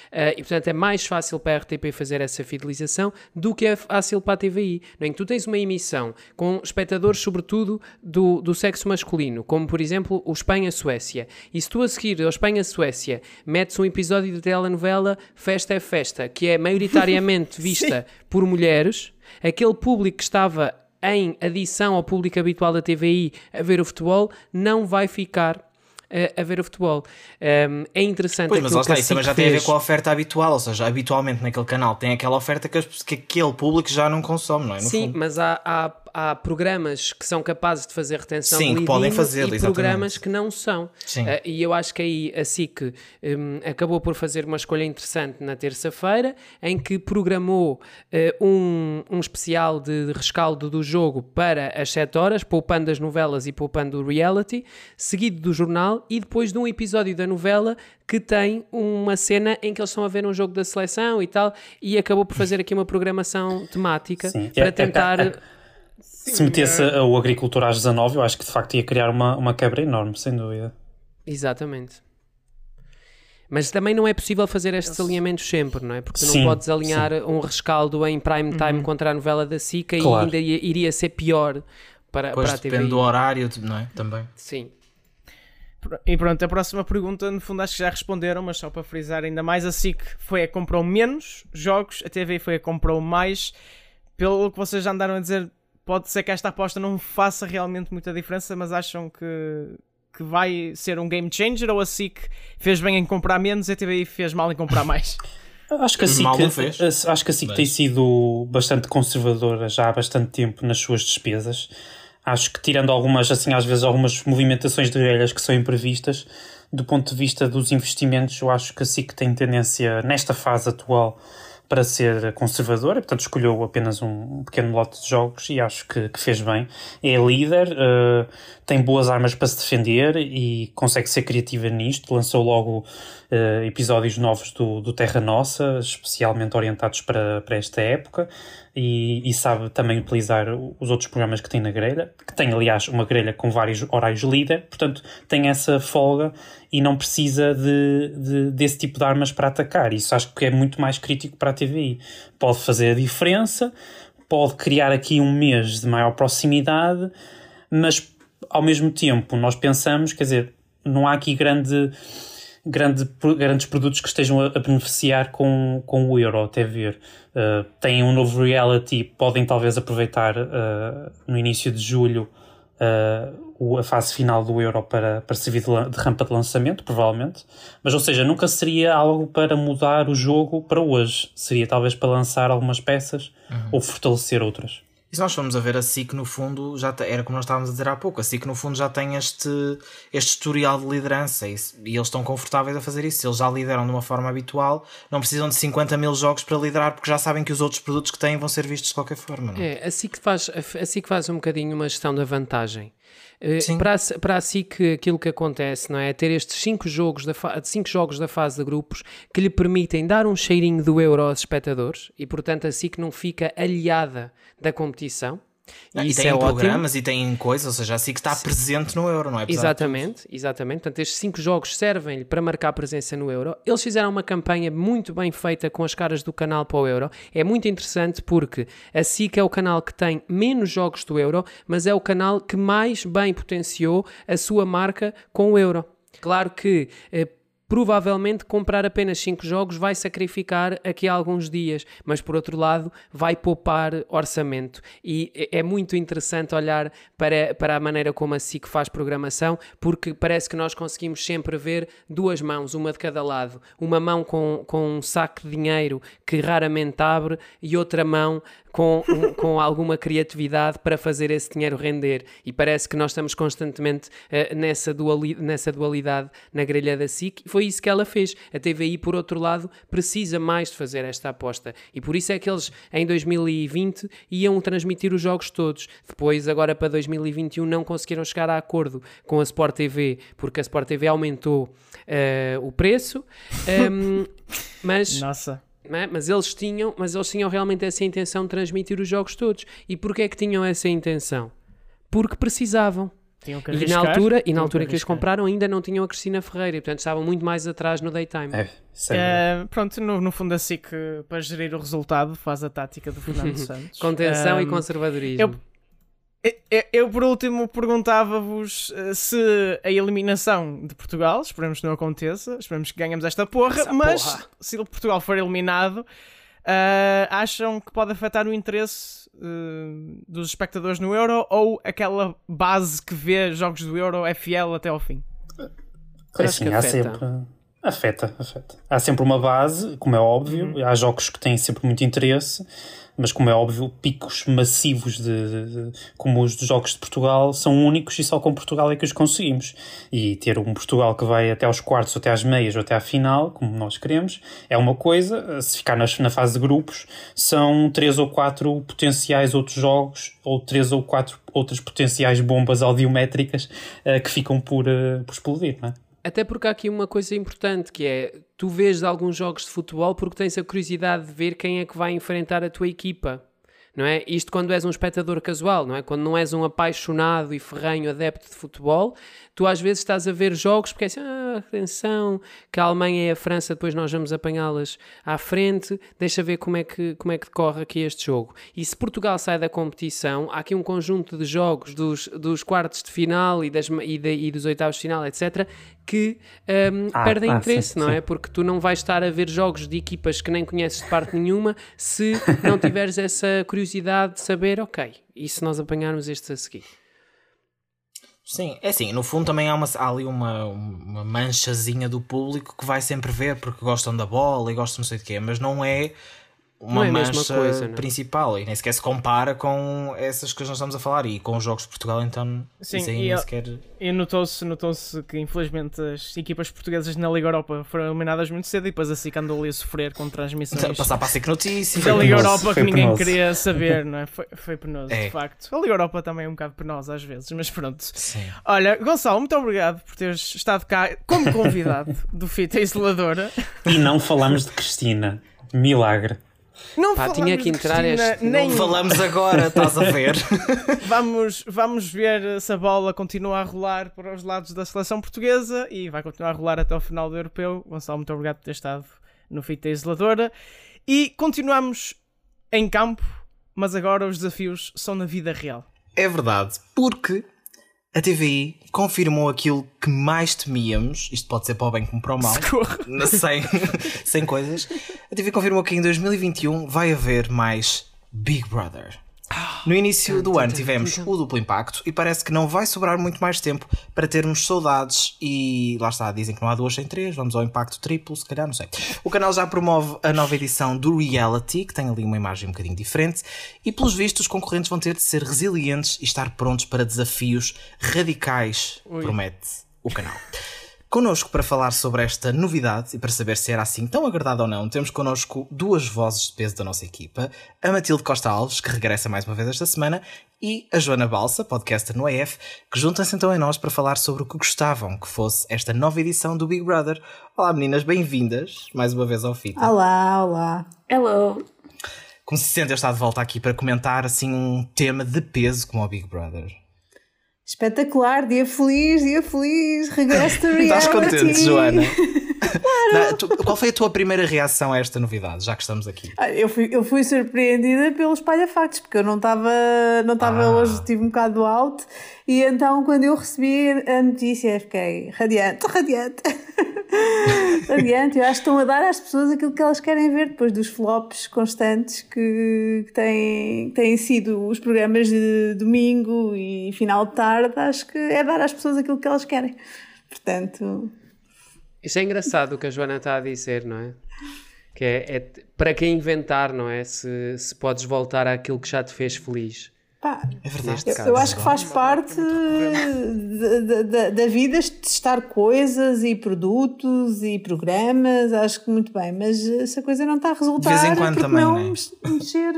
A: Uh, e portanto é mais fácil para a RTP fazer essa fidelização do que é fácil para a TVI. Em que tu tens uma emissão com espectadores, sobretudo do, do sexo masculino, como por exemplo o Espanha-Suécia. E se tu a seguir ao Espanha-Suécia metes um episódio de telenovela Festa é Festa, que é maioritariamente vista por mulheres, aquele público que estava em adição ao público habitual da TVI a ver o futebol não vai ficar eh, a ver o futebol. Um, é interessante
C: Pois, mas lá está,
A: a
C: isso também já tem a ver
A: fez.
C: com a oferta habitual, ou seja, habitualmente naquele canal tem aquela oferta que, que aquele público já não consome, não é? No
A: Sim,
C: fundo.
A: mas há, há, há programas que são capazes de fazer retenção
C: Sim,
A: de
C: que podem fazê-lo,
A: e
C: exatamente.
A: programas que não são.
C: Sim.
A: Eh, e eu acho que aí a SIC hum, acabou por fazer uma escolha interessante na terça-feira, em que programou eh, um, um especial de rescaldo do jogo para as 7 horas, poupando as novelas e poupando o reality, seguido do jornal e depois de um episódio da novela que tem uma cena em que eles estão a ver um jogo da seleção e tal, e acabou por fazer aqui uma programação temática
E: Sim.
A: para
E: É- é-
A: tentar.
E: é- Se metesse o agricultor às 19, eu acho que de facto ia criar uma, uma quebra enorme, sem dúvida.
A: Exatamente. Mas também não é possível fazer estes alinhamentos sempre, não é? Porque tu não
E: Sim,
A: podes alinhar um rescaldo em prime time contra a novela da SICA
E: Claro.
A: e ainda ia- iria ser pior para,
C: Depois
A: para a
C: depende
A: TV.
C: do horário, não é? Também.
A: Sim.
B: E pronto, a próxima pergunta, no fundo, acho que já responderam, mas só para frisar ainda mais, a SIC foi a que comprou menos jogos, a TV foi a que comprou mais. Pelo que vocês já andaram a dizer, pode ser que esta aposta não faça realmente muita diferença, mas acham que, que vai ser um game changer ou a SIC fez bem em comprar menos e a TVI fez mal em comprar mais?
E: Acho que a SIC,
C: fez.
E: a- acho que a SIC tem sido bastante conservadora já há bastante tempo nas suas despesas. Acho que tirando algumas, assim, às vezes algumas movimentações de grelhas que são imprevistas, do ponto de vista dos investimentos, eu acho que a SIC tem tendência, nesta fase atual, para ser conservadora, portanto escolheu apenas um pequeno lote de jogos e acho que, que fez bem. É líder, eh, tem boas armas para se defender e consegue ser criativa nisto. Lançou logo eh, episódios novos do, do Terra Nossa, especialmente orientados para, para esta época, e, e sabe também utilizar os outros programas que tem na grelha, que tem aliás uma grelha com vários horários líder, portanto tem essa folga e não precisa de, de- desse tipo de armas para atacar. Isso acho que é muito mais crítico para a TVI. Pode fazer a diferença, pode criar aqui um mês de maior proximidade, mas ao mesmo tempo nós pensamos, quer dizer, não há aqui grande, grande, grandes produtos que estejam a, a beneficiar com, com o euro, até ver. Uh, têm um novo reality, podem talvez aproveitar uh, no início de julho uh, a fase final do euro para, para servir de, de rampa de lançamento, provavelmente. Mas, ou seja, nunca seria algo para mudar o jogo para hoje. Seria talvez para lançar algumas peças ou fortalecer outras.
C: E se nós formos a ver a SIC, no fundo, já era como nós estávamos a dizer há pouco, a SIC, no fundo, já tem este, este historial de liderança e, e eles estão confortáveis a fazer isso. Eles já lideram de uma forma habitual, não precisam de 50 mil jogos para liderar, porque já sabem que os outros produtos que têm vão ser vistos de qualquer forma. Não? é?
A: É, a SIC faz, a SIC faz um bocadinho uma gestão da vantagem. Eh,
C: Sim.
A: Para, a, para a SIC, aquilo que acontece não é? ter estes cinco jogos, da cinco jogos da fase de grupos que lhe permitem dar um cheirinho do euro aos espectadores e, portanto, a SIC não fica aliada da competição. E,
C: e têm
A: é ótimo.
C: programas e têm coisas, ou seja, a SIC está presente no euro, não é? Apesar de
A: Exatamente, exatamente. Portanto, estes cinco jogos servem-lhe para marcar presença no Euro. Eles fizeram uma campanha muito bem feita com as caras do canal para o Euro. É muito interessante porque a SIC é o canal que tem menos jogos do Euro, mas é o canal que mais bem potenciou a sua marca com o Euro. Claro que eh, provavelmente comprar apenas 5 jogos vai sacrificar aqui alguns dias, mas por outro lado vai poupar orçamento. E é, é muito interessante olhar para, para a maneira como a SIC faz programação, porque parece que nós conseguimos sempre ver duas mãos, uma de cada lado. Uma mão com, com um saco de dinheiro que raramente abre e outra mão com, um, com alguma criatividade para fazer esse dinheiro render. E parece que nós estamos constantemente uh, nessa, duali nessa dualidade na grelha da SIC. E foi isso que ela fez. A TVI, por outro lado, precisa mais de fazer esta aposta. E por isso é que eles, em 2020, iam transmitir os jogos todos. Depois, agora para 2021, não conseguiram chegar a acordo com a Sport TV, porque a Sport TV aumentou uh, o preço. Um, mas
B: Nossa.
A: É? Mas, eles tinham, mas eles tinham realmente essa intenção de transmitir os jogos todos. E porquê é que tinham essa intenção? Porque precisavam.
B: e
A: na altura, e na altura que, que eles compraram ainda não tinham a Cristina Ferreira, e portanto estavam muito mais atrás no daytime.
E: É,
B: é, pronto, no, no fundo a SIC para gerir o resultado faz a tática do Fernando Santos.
A: Contenção um, e conservadorismo.
B: Eu, eu, por último, perguntava-vos uh, se a eliminação de Portugal, esperemos que não aconteça, esperemos que ganhemos esta porra, Essa mas porra. se Portugal for eliminado, uh, acham que pode afetar o interesse uh, dos espectadores no Euro ou aquela base que vê jogos do Euro é fiel até ao fim?
E: É assim, há sempre. Afeta, afeta. Há sempre uma base, como é óbvio, uhum. há jogos que têm sempre muito interesse mas como é óbvio, picos massivos de, de, de, como os dos jogos de Portugal são únicos e só com Portugal é que os conseguimos. E ter um Portugal que vai até aos quartos, ou até às meias, ou até à final, como nós queremos, é uma coisa. Se ficar nas, na fase de grupos, são três ou quatro potenciais outros jogos, ou três ou quatro outras potenciais bombas audiométricas uh, que ficam por, uh, por explodir, não é?
A: Até porque há aqui uma coisa importante que é tu vês alguns jogos de futebol porque tens a curiosidade de ver quem é que vai enfrentar a tua equipa. Não é? Isto quando és um espectador casual, não é? Quando não és um apaixonado e ferrenho adepto de futebol, tu às vezes estás a ver jogos porque é assim, ah, atenção, que a Alemanha e a França depois nós vamos apanhá-las à frente, deixa ver como é, que, como é que decorre aqui este jogo. E se Portugal sai da competição, há aqui um conjunto de jogos dos, dos quartos de final e, das, e, de, e dos oitavos de final, etc., que um, ah, perdem ah, interesse, sim, não sim. é? Porque tu não vais estar a ver jogos de equipas que nem conheces de parte nenhuma se não tiveres essa curiosidade de saber, ok, e se nós apanharmos estes a seguir?
C: Sim, é assim, no fundo também há, uma, há ali uma, uma manchazinha do público que vai sempre ver porque gostam da bola e gostam não sei de quê, mas não é uma é mancha coisa, principal e nem sequer se compara com essas que nós estamos a falar e com os jogos de Portugal, então
B: Sim, isso aí e nem sequer. E notou-se notou que infelizmente as equipas portuguesas na Liga Europa foram eliminadas muito cedo e depois a SIC andou ali a sofrer com transmissões.
C: Passar para a SIC Notícias
B: da Liga Europa que ninguém penoso. queria saber, não é? Foi, foi penoso, é. de facto. A Liga Europa também é um bocado penosa às vezes, mas pronto.
C: Sim.
B: Olha, Gonçalo, muito obrigado por teres estado cá como convidado do Fita Isoladora.
E: E não falamos de Cristina. Milagre.
B: Não Pá, tinha que entrar Cristina, este.
C: Nem... Não falamos agora, estás a ver?
B: vamos, vamos ver se a bola continua a rolar para os lados da seleção portuguesa e vai continuar a rolar até o final do europeu. Gonçalo, muito obrigado por ter estado no Fita Isoladora. E continuamos em campo, mas agora os desafios são na vida real.
C: É verdade, porque a TVI confirmou aquilo que mais temíamos, isto pode ser para o bem como para o mal, sem, sem coisas. A TVI confirmou que em 2021 vai haver mais Big Brother. No início do ano tivemos o duplo impacto e parece que não vai sobrar muito mais tempo para termos saudades e lá está, dizem que não há duas sem três, vamos ao impacto triplo, se calhar, não sei. O canal já promove a nova edição do Reality, que tem ali uma imagem um bocadinho diferente, e pelos vistos os concorrentes vão ter de ser resilientes e estar prontos para desafios radicais, Ui. promete o canal. Connosco para falar sobre esta novidade e para saber se era assim tão agradável ou não, temos connosco duas vozes de peso da nossa equipa: a Matilde Costa Alves, que regressa mais uma vez esta semana, e a Joana Balsa, podcaster no EF, que juntam-se então a nós para falar sobre o que gostavam que fosse esta nova edição do Big Brother. Olá meninas, bem-vindas mais uma vez ao FITA.
F: Olá, olá.
G: Hello.
C: Como se sente eu estar de volta aqui para comentar assim um tema de peso como o Big Brother?
F: Espetacular, dia feliz, dia feliz, regresso to reality.
C: Estás contente, Joana? claro. tu, qual foi a tua primeira reação a esta novidade, já que estamos aqui?
F: Ah, eu, fui, eu fui surpreendida pelos espalha-factos, porque eu não estava não estava ah. hoje, estive um bocado alto, e então quando eu recebi a notícia fiquei radiante, radiante. Adiante, eu acho que estão a dar às pessoas aquilo que elas querem ver depois dos flops constantes que, têm, têm sido os programas de domingo e final de tarde. Acho que é dar às pessoas aquilo que elas querem. Portanto.
A: Isso é engraçado o que a Joana está a dizer, não é? Que é, é para quem inventar, não é? Se, se podes voltar àquilo que já te fez feliz.
F: Pá,
C: É verdade.
F: eu, eu acho que faz parte da, da, da vida testar coisas e produtos e programas, acho que muito bem, mas se a coisa não está a resultar,
C: De vez em quando
F: porque
C: também,
F: não
C: né?
F: mexer,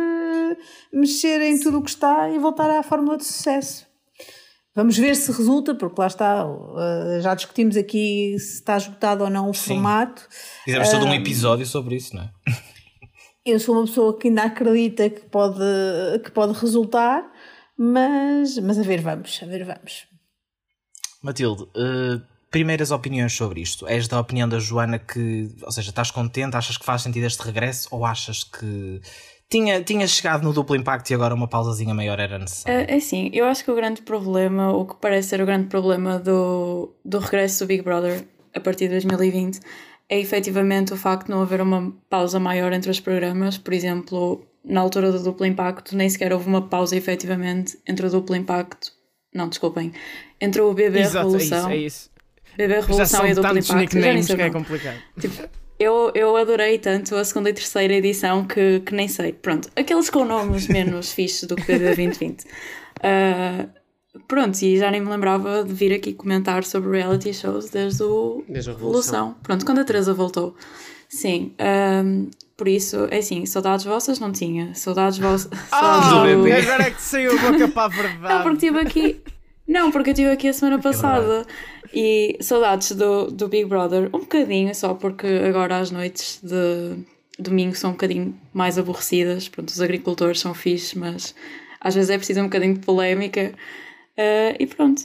F: mexer em tudo o que está e voltar à fórmula de sucesso. Vamos ver se resulta, porque lá está, eh, já discutimos aqui se está esgotado ou não o formato.
C: Fizemos todo um episódio sobre isso, não é?
F: Eu sou uma pessoa que ainda acredita que pode, que pode resultar, mas, mas a ver vamos, a ver vamos.
C: Matilde, eh, primeiras opiniões sobre isto. És da opinião da Joana que, ou seja, estás contente, achas que faz sentido este regresso ou achas que tinha, tinha chegado no duplo impacto e agora uma pausazinha maior era necessária?
G: É é assim, eu acho que o grande problema, o que parece ser o grande problema do, do regresso do Big Brother a partir de 2020 é efetivamente o facto de não haver uma pausa maior entre os programas. Por exemplo, na altura do duplo impacto, nem sequer houve uma pausa efetivamente entre o duplo impacto. Não, desculpem. Entre o BB
B: Exato, é
G: Revolução.
B: isso, é isso.
G: BB Revolução e o duplo impacto. já nem sei
B: que é complicado.
G: Tipo, eu, eu adorei tanto a segunda e terceira edição que, que nem sei. Pronto, aqueles com nomes menos fixes do que BB 2020. Ah, pronto, e já nem me lembrava de vir aqui comentar sobre reality shows desde o
A: Desde a Revolução.
G: Pronto, quando a Teresa voltou. Sim, ahm, por isso, é assim, saudades vossas não tinha. Saudades vossas.
B: Ah,
C: Do bebê.
B: agora é que saiu a boca para a verdade.
G: Não, porque estive aqui. Não, porque eu estive aqui a semana passada e saudades do, do Big Brother, um bocadinho só, porque agora as noites de domingo são um bocadinho mais aborrecidas. Pronto, os agricultores são fixes, mas às vezes é preciso um bocadinho de polémica. Eh, e pronto,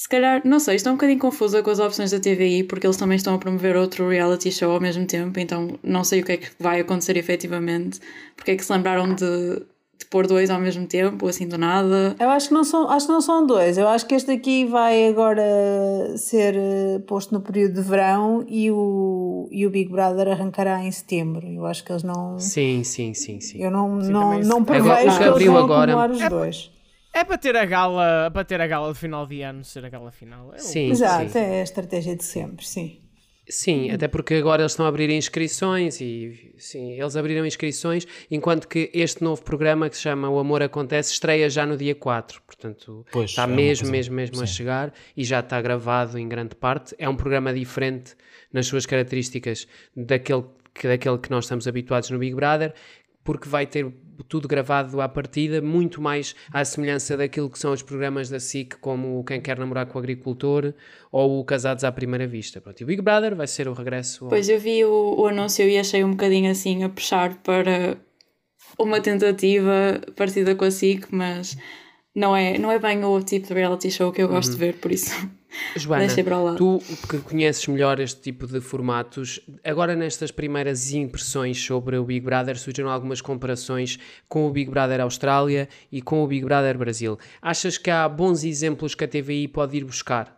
G: se calhar, não sei, estou um bocadinho confusa com as opções da TVI, porque eles também estão a promover outro reality show ao mesmo tempo, então não sei o que é que vai acontecer efetivamente, porque é que se lembraram de, de pôr dois ao mesmo tempo, assim do nada.
F: Eu acho que, não são, acho que não são dois. Eu acho que este aqui vai agora ser eh, posto no período de verão e o, e o Big Brother arrancará em setembro. Eu acho que eles não.
A: Sim, sim, sim, sim.
F: Eu não,
B: Sim,
F: não, não prevejo
A: Agora,
F: que eles vão
A: agora-
F: acumular os
B: É-
F: dois.
B: É para ter a gala, para ter a gala de final de ano, ser a gala final. É
A: Sim,
F: Exato,
A: sim.
F: é a estratégia de sempre, sim.
A: Sim, até porque agora eles estão a abrir inscrições e sim, eles abriram inscrições, enquanto que este novo programa que se chama O Amor Acontece estreia já no dia 4, portanto
C: Pois,
A: está
C: é
A: mesmo, mesmo, mesmo a
C: sim.
A: chegar e já está gravado em grande parte. É um programa diferente nas suas características daquele que, daquele que nós estamos habituados no Big Brother, porque vai ter tudo gravado à partida, muito mais à semelhança daquilo que são os programas da SIC, como o Quem Quer Namorar com o Agricultor ou o Casados à Primeira Vista. Pronto, e o Big Brother vai ser o regresso ao...
G: Pois eu vi o, o anúncio e achei um bocadinho assim a puxar para uma tentativa parecida com a SIC, mas não é, não é bem o tipo de reality show que eu gosto de ver, por isso
A: Joana, tu que conheces melhor este tipo de formatos, agora nestas primeiras impressões sobre o Big Brother surgiram algumas comparações com o Big Brother Austrália e com o Big Brother Brasil. Achas que há bons exemplos que a TVI pode ir buscar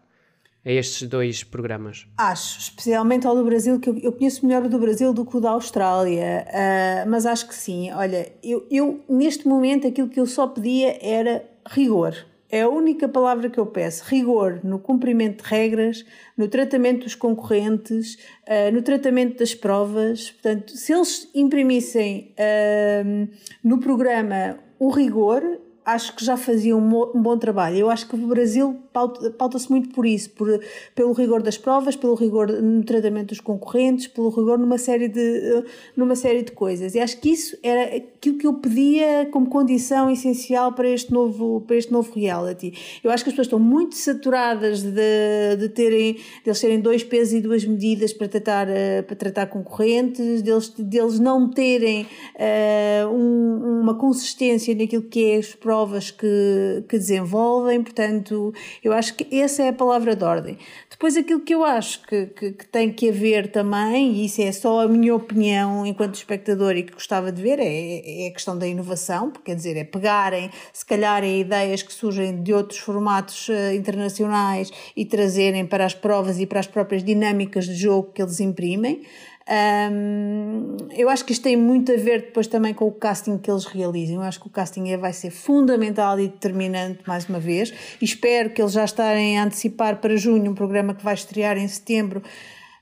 A: a estes dois programas?
F: Acho, especialmente ao do Brasil, que eu, eu conheço melhor o do Brasil do que o da Austrália, ah, mas acho que sim. Olha, eu, eu neste momento aquilo que eu só pedia era rigor. É a única palavra que eu peço. Rigor no cumprimento de regras, no tratamento dos concorrentes, ah, no tratamento das provas. Portanto, se eles imprimissem ah, no programa o rigor, acho que já faziam um, bom trabalho. Eu acho que o Brasil pauta-se muito por isso, por, pelo rigor das provas, pelo rigor no tratamento dos concorrentes, pelo rigor numa série de, numa série de coisas. E acho que isso era aquilo que eu pedia como condição essencial para este novo, para este novo reality. Eu acho que as pessoas estão muito saturadas de, de terem, de eles terem dois pesos e duas medidas para tratar, eh, para tratar concorrentes, deles, deles não terem eh, um- uma consistência naquilo que é as provas que, que desenvolvem. Portanto, Eu acho que essa é a palavra de ordem. Depois, aquilo que eu acho que, que, que tem que haver também, e isso é só a minha opinião enquanto espectador e que gostava de ver, é, é a questão da inovação, quer dizer, é pegarem, se calhar, em ideias que surgem de outros formatos uh, internacionais e trazerem para as provas e para as próprias dinâmicas de jogo que eles imprimem. Um, eu acho que isto tem muito a ver depois também com o casting que eles realizam. Eu acho que o casting vai ser fundamental e determinante mais uma vez. E espero que eles já estarem a antecipar para junho um programa que vai estrear em setembro.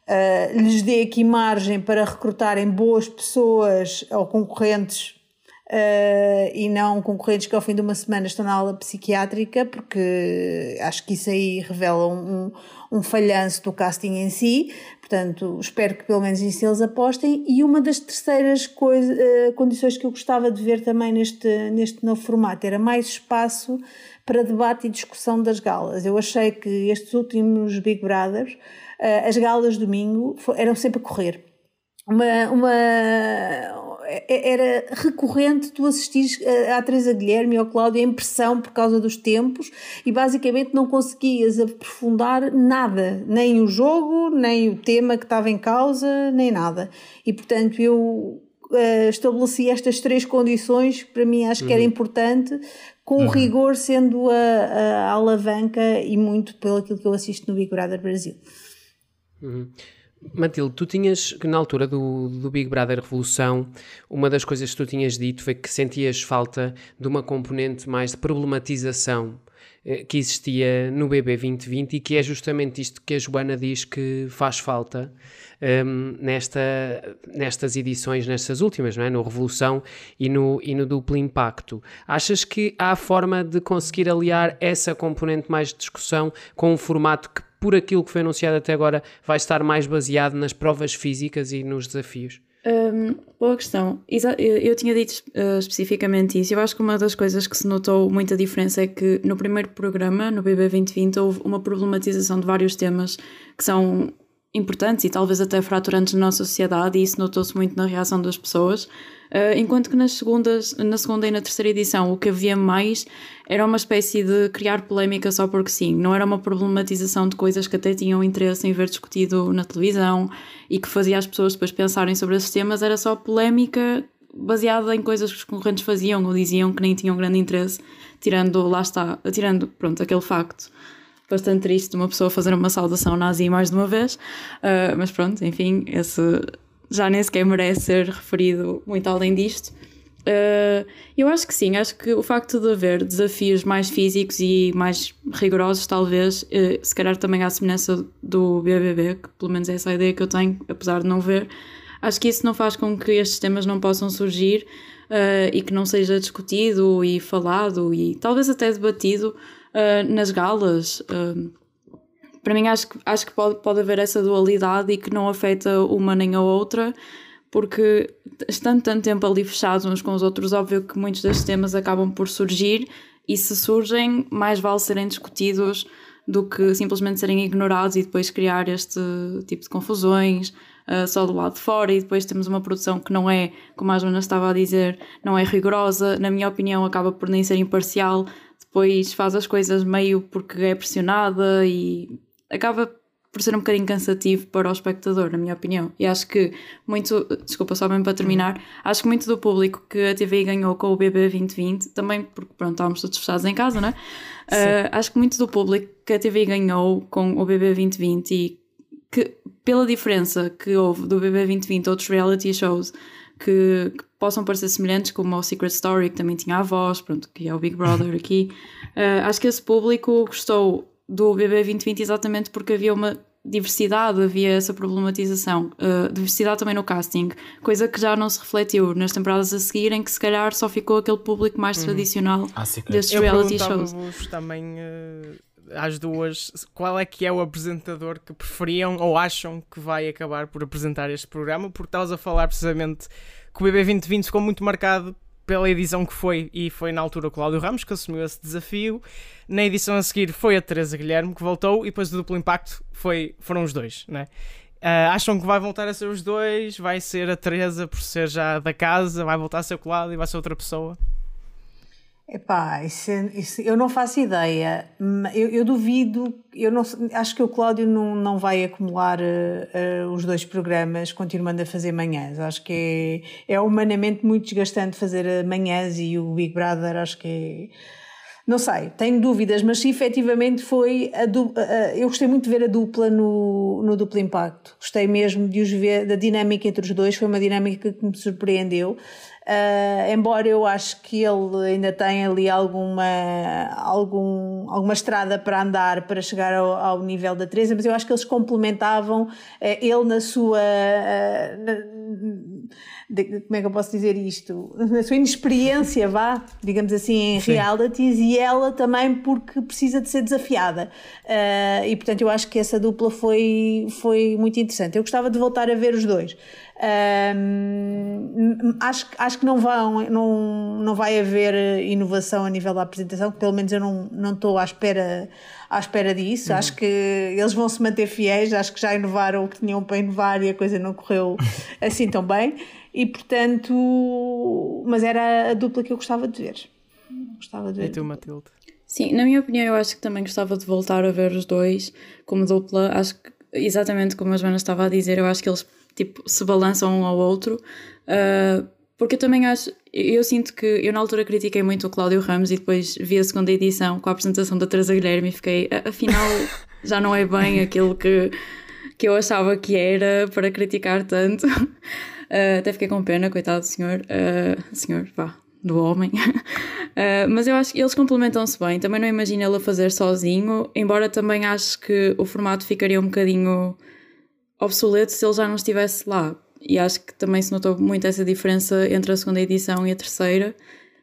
F: Uh, lhes dê aqui margem para recrutarem boas pessoas ou concorrentes Uh, e não concorrentes que ao fim de uma semana estão na aula psiquiátrica, porque acho que isso aí revela um, um falhanço do casting em si. Portanto, espero que pelo menos isso eles apostem. E uma das terceiras coisa, uh, condições que eu gostava de ver também neste, neste novo formato era mais espaço para debate e discussão das galas. Eu achei que estes últimos Big Brothers, uh, as galas domingo, eram sempre a correr. Uma, uma, era recorrente tu assistires à Teresa Guilherme e ao Cláudio em pressão por causa dos tempos e basicamente não conseguias aprofundar nada, nem o jogo, nem o tema que estava em causa, nem nada. E portanto eu uh, estabeleci estas três condições que para mim acho que era uhum. importante, com uhum. rigor sendo a, a, alavanca e muito pelo aquilo que eu assisto no Big Brother Brasil.
A: Uhum. Matilde, tu tinhas, na altura do, do Big Brother Revolução, uma das coisas que tu tinhas dito foi que sentias falta de uma componente mais de problematização eh, que existia no BB 2020 e que é justamente isto que a Joana diz que faz falta um, ehm, nesta, nestas edições, nestas últimas, não é? no Revolução e no, e no Duplo Impacto. Achas que há forma de conseguir aliar essa componente mais de discussão com um formato que por aquilo que foi anunciado até agora, vai estar mais baseado nas provas físicas e nos desafios?
G: Um, boa questão. Eu tinha dito uh, especificamente isso. Eu acho que uma das coisas que se notou muita diferença é que no primeiro programa, no BB 2020, houve uma problematização de vários temas que são importantes e talvez até fraturantes na nossa sociedade, e isso notou-se muito na reação das pessoas. Uh, enquanto que nas segundas, na segunda e na terceira edição o que havia mais era uma espécie de criar polémica só porque sim, não era uma problematização de coisas que até tinham interesse em ver discutido na televisão e que fazia as pessoas depois pensarem sobre esses temas, era só polémica baseada em coisas que os concorrentes faziam ou diziam que nem tinham grande interesse, tirando, lá está, tirando, pronto, aquele facto bastante triste de uma pessoa fazer uma saudação nazi mais de uma vez, uh, mas pronto, enfim, esse já nem sequer merece ser referido muito além disto. Uh, eu acho que sim, acho que o facto de haver desafios mais físicos e mais rigorosos, talvez, uh, se calhar também à semelhança do BBB, que pelo menos é essa a ideia que eu tenho, apesar de não ver, acho que isso não faz com que estes temas não possam surgir uh, e que não seja discutido e falado e talvez até debatido nas galas. Para mim acho que, acho que pode, pode haver essa dualidade e que não afeta uma nem a outra, porque estando tanto tempo ali fechados uns com os outros, óbvio que muitos destes temas acabam por surgir e se surgem, mais vale serem discutidos do que simplesmente serem ignorados e depois criar este tipo de confusões uh, só do lado de fora. E depois temos uma produção que não é, como a Joana estava a dizer, não é rigorosa, na minha opinião acaba por nem ser imparcial, depois faz as coisas meio porque é pressionada e acaba por ser um bocadinho cansativo para o espectador, na minha opinião. E acho que muito, desculpa, só mesmo para terminar, acho que muito do público que a TVI ganhou com o BB 2020, também porque pronto, estávamos todos fechados em casa, não é? Uh, acho que muito do público que a TVI ganhou com o BB 2020 e que pela diferença que houve do BB 2020 a outros reality shows que, que, possam parecer semelhantes, como o Secret Story, que também tinha a voz, pronto, que é o Big Brother aqui, uh, acho que esse público gostou do BB 2020 exatamente porque havia uma diversidade, havia essa problematização, uh, diversidade também no casting, coisa que já não se refletiu nas temporadas a seguir, em que se calhar só ficou aquele público mais uhum. tradicional ah, desses Eu reality shows.
B: também uh, às duas qual é que é o apresentador que preferiam ou acham que vai acabar por apresentar este programa, porque estavas a falar precisamente que o BB 2020 ficou muito marcado pela edição que foi, e foi na altura o Cláudio Ramos que assumiu esse desafio. Na edição a seguir foi a Teresa Guilherme que voltou, e depois do duplo impacto foi, foram os dois, né? Uh, acham que vai voltar a ser os dois? Vai ser a Teresa por ser já da casa? Vai voltar a ser o Cláudio e vai ser outra pessoa?
F: Epá, isso, isso, eu não faço ideia. Eu, eu, duvido, eu não, acho que o Cláudio não, não vai acumular uh, uh, os dois programas continuando a fazer manhãs. Acho que é, é humanamente muito desgastante fazer manhãs e o Big Brother acho que é não sei, tenho dúvidas, mas se efetivamente foi a eu gostei muito de ver a dupla no, no duplo impacto. Gostei mesmo de os ver, da dinâmica entre os dois, foi uma dinâmica que me surpreendeu. Uh, embora eu acho que ele ainda tem ali alguma, algum, alguma estrada para andar para chegar ao, ao nível da Teresa, mas eu acho que eles complementavam uh, ele na sua. Uh, de, como é que eu posso dizer isto? Na sua inexperiência, vá, digamos assim, em Sim. realities, e ela também porque precisa de ser desafiada. e portanto eu acho que essa dupla foi, foi muito interessante. Eu gostava de voltar a ver os dois. Um, acho, acho que não, vão, não, não vai haver inovação a nível da apresentação, pelo menos eu não, não estou à espera, à espera disso. Uhum. Acho que eles vão se manter fiéis, acho que já inovaram o que tinham para inovar e a coisa não correu assim tão bem. E portanto, mas era a dupla que eu gostava de ver. Gostava de ver.
B: E tu, Matilde?
G: Sim, na minha opinião, eu acho que também gostava de voltar a ver os dois como dupla. Acho que, exatamente como a Joana estava a dizer, eu acho que eles tipo, se balançam um ao outro. Uh, porque eu também acho, eu sinto que eu na altura critiquei muito o Cláudio Ramos e depois vi a segunda edição com a apresentação da Teresa Guilherme e fiquei, afinal, já não é bem aquilo que, que eu achava que era para criticar tanto. Uh, até fiquei com pena, coitado do senhor, uh, senhor, vá, do homem. uh, mas eu acho que eles complementam-se bem. Também não imagino ele a fazer sozinho, embora também acho que o formato ficaria um bocadinho obsoleto se ele já não estivesse lá. E acho que também se notou muito essa diferença entre a segunda edição e a terceira,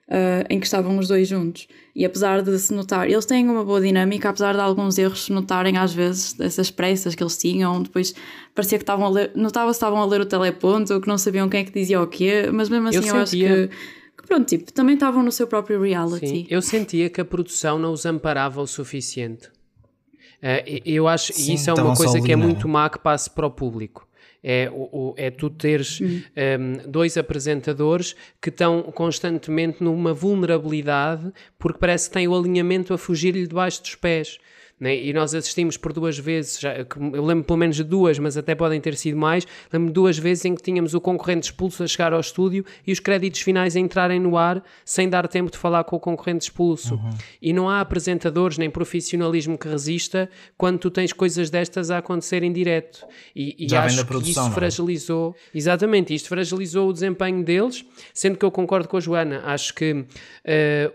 G: uh, em que estavam os dois juntos. E apesar de se notar, eles têm uma boa dinâmica, apesar de alguns erros se notarem às vezes, dessas pressas que eles tinham, depois parecia que estavam a ler, notava-se que estavam a ler o teleponto, que não sabiam quem é que dizia o quê, mas mesmo assim eu, eu sentia... acho que que pronto, tipo, também estavam no seu próprio reality.
A: Sim, eu sentia que a produção não os amparava o suficiente. Uh, eu acho, Sim, e isso é uma coisa que é muito má que passe para o público. É, o, é tu teres um, ehm, dois apresentadores que estão constantemente numa vulnerabilidade porque parece que têm o alinhamento a fugir-lhe debaixo dos pés. Né? E nós assistimos por duas vezes, já, eu lembro pelo menos de duas, mas até podem ter sido mais. Lembro duas vezes em que tínhamos o concorrente expulso a chegar ao estúdio e os créditos finais a entrarem no ar sem dar tempo de falar com o concorrente expulso. Uhum. E não há apresentadores nem profissionalismo que resista quando tu tens coisas destas a acontecer em direto. E, e acho produção, que isso é? fragilizou, exatamente, isto fragilizou o desempenho deles, sendo que eu concordo com a Joana. Acho que uh,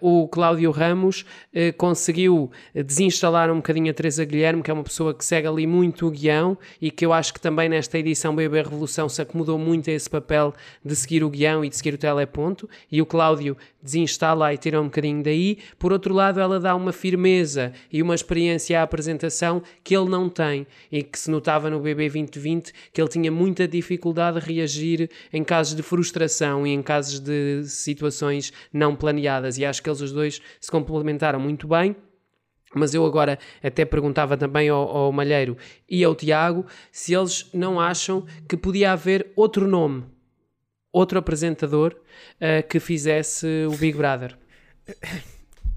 A: o Cláudio Ramos uh, conseguiu desinstalar um bocadinho bocadinho a Teresa Guilherme, que é uma pessoa que segue ali muito o guião e que eu acho que também nesta edição BB Revolução se acomodou muito a esse papel de seguir o guião e de seguir o teleponto. E o Cláudio desinstala e tira um bocadinho daí. Por outro lado, ela dá uma firmeza e uma experiência à apresentação que ele não tem e que se notava no BB 2020 que ele tinha muita dificuldade de reagir em casos de frustração e em casos de situações não planeadas. E acho que eles os dois se complementaram muito bem. Mas eu agora até perguntava também ao, ao, Malheiro e ao Tiago se eles não acham que podia haver outro nome, outro apresentador uh, que fizesse o Big Brother.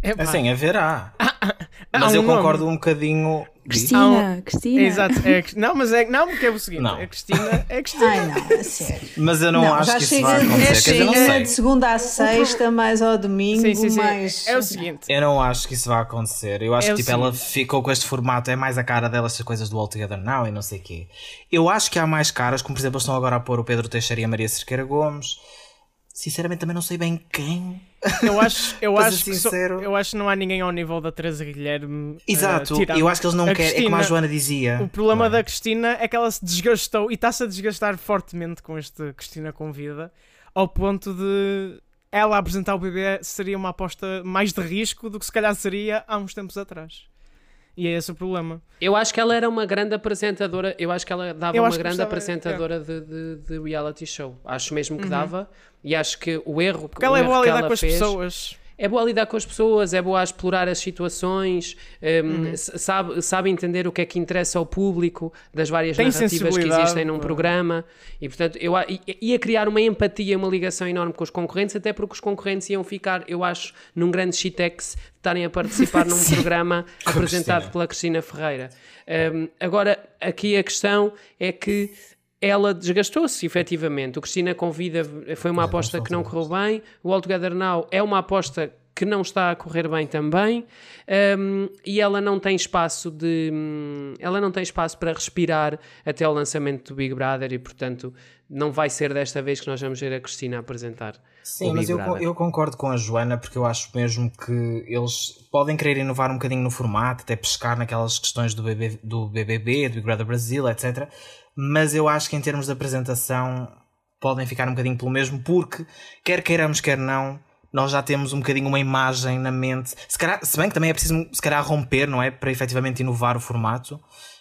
C: É, assim, haverá. Ah, ah, mas eu concordo um bocadinho.
G: Cristina, Cristina.
B: Exato. É, não, mas é, não, porque é o seguinte: não. a Cristina é Cristina.
F: Ai, não, é sério.
C: Mas eu não, não acho que isso vai acontecer.
F: Chega, não sei. de segunda à sexta, mais ao domingo, sim, sim, sim. mais.
B: É o seguinte:
C: eu não acho que isso vai acontecer. Eu acho é que tipo, ela ficou com este formato, é mais a cara dela, estas coisas do All Together Now e não sei o quê. Eu acho que há mais caras, como por exemplo, estão agora a pôr o Pedro Teixeira e a Maria Cerqueira Gomes. Sinceramente, também não sei bem quem.
B: Eu acho, eu acho que só, eu acho que não há ninguém ao nível da Teresa Guilherme.
C: Eh, Exato, uh, eu acho que eles não querem, é como a Joana dizia.
B: O problema da Cristina é que ela se desgastou e está-se a desgastar fortemente com este Cristina Convida, ao ponto de ela apresentar o bebê seria uma aposta mais de risco do que se calhar seria há uns tempos atrás. E é esse o problema.
A: Eu acho que ela era uma grande apresentadora. Eu acho que ela dava uma grande apresentadora é. de, de, de, reality show. Acho mesmo que uhum. dava. E acho que o erro.
B: Porque ela
A: é
B: boa a lidar com as fez, pessoas.
A: É boa a lidar com as pessoas, é boa a explorar as situações, um, uhum. sabe, sabe entender o que é que interessa ao público das várias Tem narrativas que existem num programa e, portanto, eu ia criar uma empatia, uma ligação enorme com os concorrentes, até porque os concorrentes iam ficar, eu acho, num grande shitex estarem a participar num programa apresentado pela Cristina Ferreira. Um, agora, aqui a questão é que ela desgastou-se, efetivamente. O Cristina Convida foi uma aposta que não correu bem. O All Together Now é uma aposta que não está a correr bem também um, e ela não tem espaço de um, ela não tem espaço para respirar até o lançamento do Big Brother e portanto não vai ser desta vez que nós vamos ver a Cristina apresentar
C: Sim, mas eu, eu, concordo com a Joana porque eu acho mesmo que eles podem querer inovar um bocadinho no formato, até pescar naquelas questões do, BB, do BBB, do Big Brother Brasil, etc mas eu acho que em termos de apresentação podem ficar um bocadinho pelo mesmo, porque quer queiramos, quer não, nós já temos um bocadinho uma imagem na mente. Se, calhar, se bem que também é preciso, se calhar, romper, não é? Para efetivamente inovar o formato,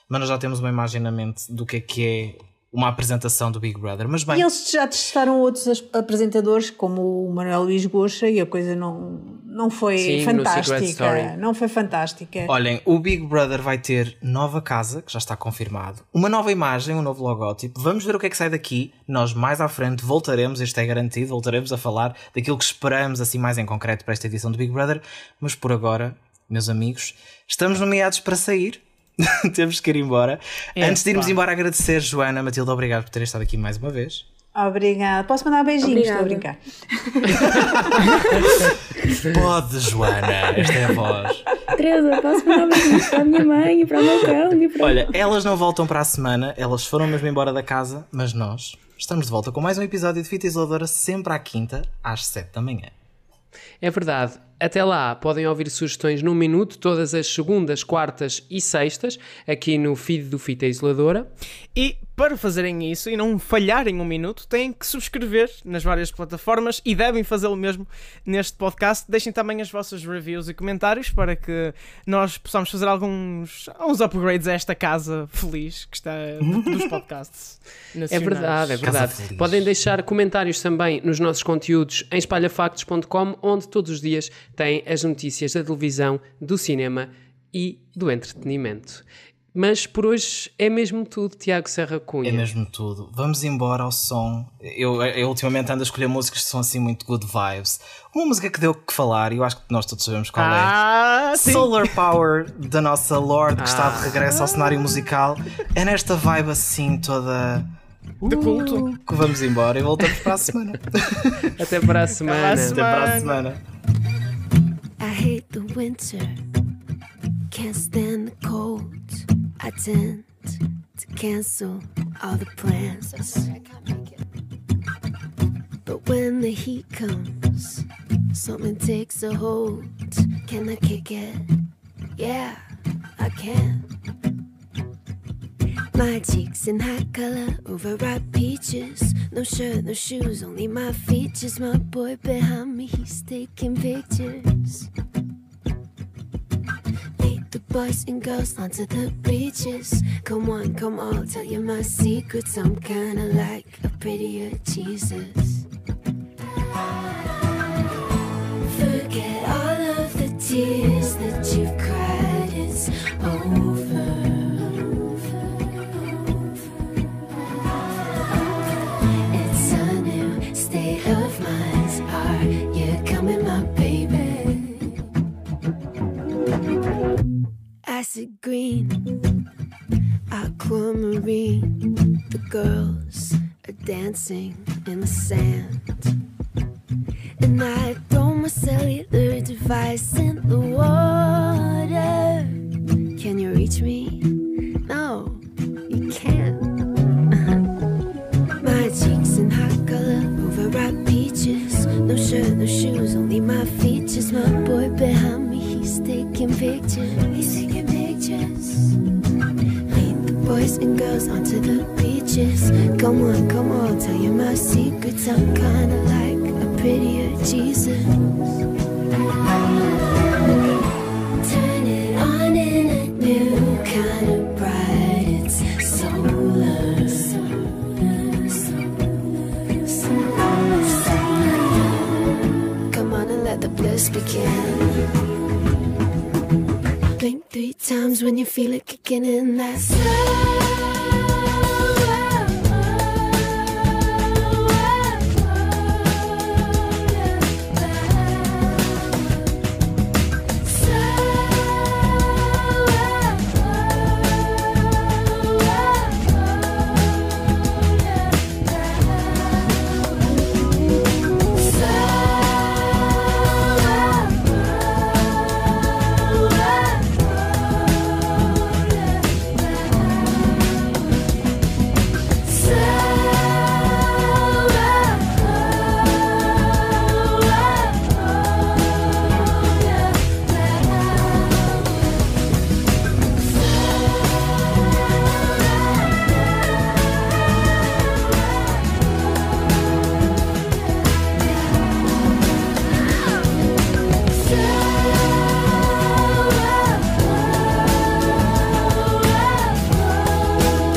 C: mas nós já temos uma imagem na mente do que é que é uma apresentação do Big Brother. Mas bem,
F: e eles já testaram outros apresentadores, como o Manuel Luís Goxa, e a coisa não, não foi Sim, fantástica. Não foi fantástica.
C: Olhem, o Big Brother vai ter nova casa, que já está confirmado, uma nova imagem, um novo logótipo. Vamos ver o que é que sai daqui. Nós mais à frente voltaremos, este é garantido, voltaremos a falar daquilo que esperamos assim mais em concreto para esta edição do Big Brother. Mas por agora, meus amigos, estamos nomeados para sair temos que ir embora. É, Antes de irmos pá. embora, agradecer, Joana, Matilde, obrigado por terem estado aqui mais uma vez.
F: Obrigada. Posso mandar beijinhos? Estou a brincar.
C: Pode, Joana. Esta é a voz.
G: Teresa, posso mandar beijinhos para a minha mãe e para o meu cão? E para...
C: Olha, elas não voltam para a semana, elas foram mesmo embora da casa, mas nós estamos de volta com mais um episódio de Fita Isoladora, sempre à quinta, às sete da manhã.
A: É verdade. Até lá podem ouvir sugestões num minuto, todas as segundas, quartas e sextas, aqui no feed do Fita Isoladora.
B: E para fazerem isso e não falharem um minuto, têm que subscrever nas várias plataformas e devem fazê-lo mesmo neste podcast. Deixem também as vossas reviews e comentários para que nós possamos fazer alguns, alguns upgrades a esta casa feliz que está dos podcasts.
A: É verdade, é verdade. Podem deixar comentários também nos nossos conteúdos em espalhafactos.com, onde todos os dias têm as notícias da televisão, do cinema e do entretenimento. Mas por hoje é mesmo tudo, Tiago Serra Cunha.
C: É mesmo tudo. Vamos embora ao som. Eu, eu ultimamente ando a escolher músicas que são assim muito good vibes. Uma música que deu que falar, e eu acho que nós todos sabemos qual é.
B: ah,
C: é. Sim. Solar Power da nossa Lorde, que ah. está de ah. regresso ao cenário musical. É nesta vibe assim toda.
B: De culto.
C: Uh, que vamos embora e voltamos para a semana.
A: Até para a semana. Até
C: para a semana.
H: I hate the winter, can't stand the cold. I tend to cancel all the plans. But when the heat comes, something takes a hold. Can I kick it? Yeah, I can. My cheeks in hot color, overripe peaches. No shirt, no shoes, only my features. My boy behind me, he's taking pictures boys and girls onto the beaches. Come on, come on, tell you my secrets. I'm kinda like a prettier Jesus. Forget all of the tears that you've cried, it's over. It's a new state of mind. Acid green, aquamarine. The girls are dancing in the sand. And I throw my cellular device in the water. Can you reach me? No, you can't. Onto the beaches. Come on, come on, tell you my secrets. I'm kinda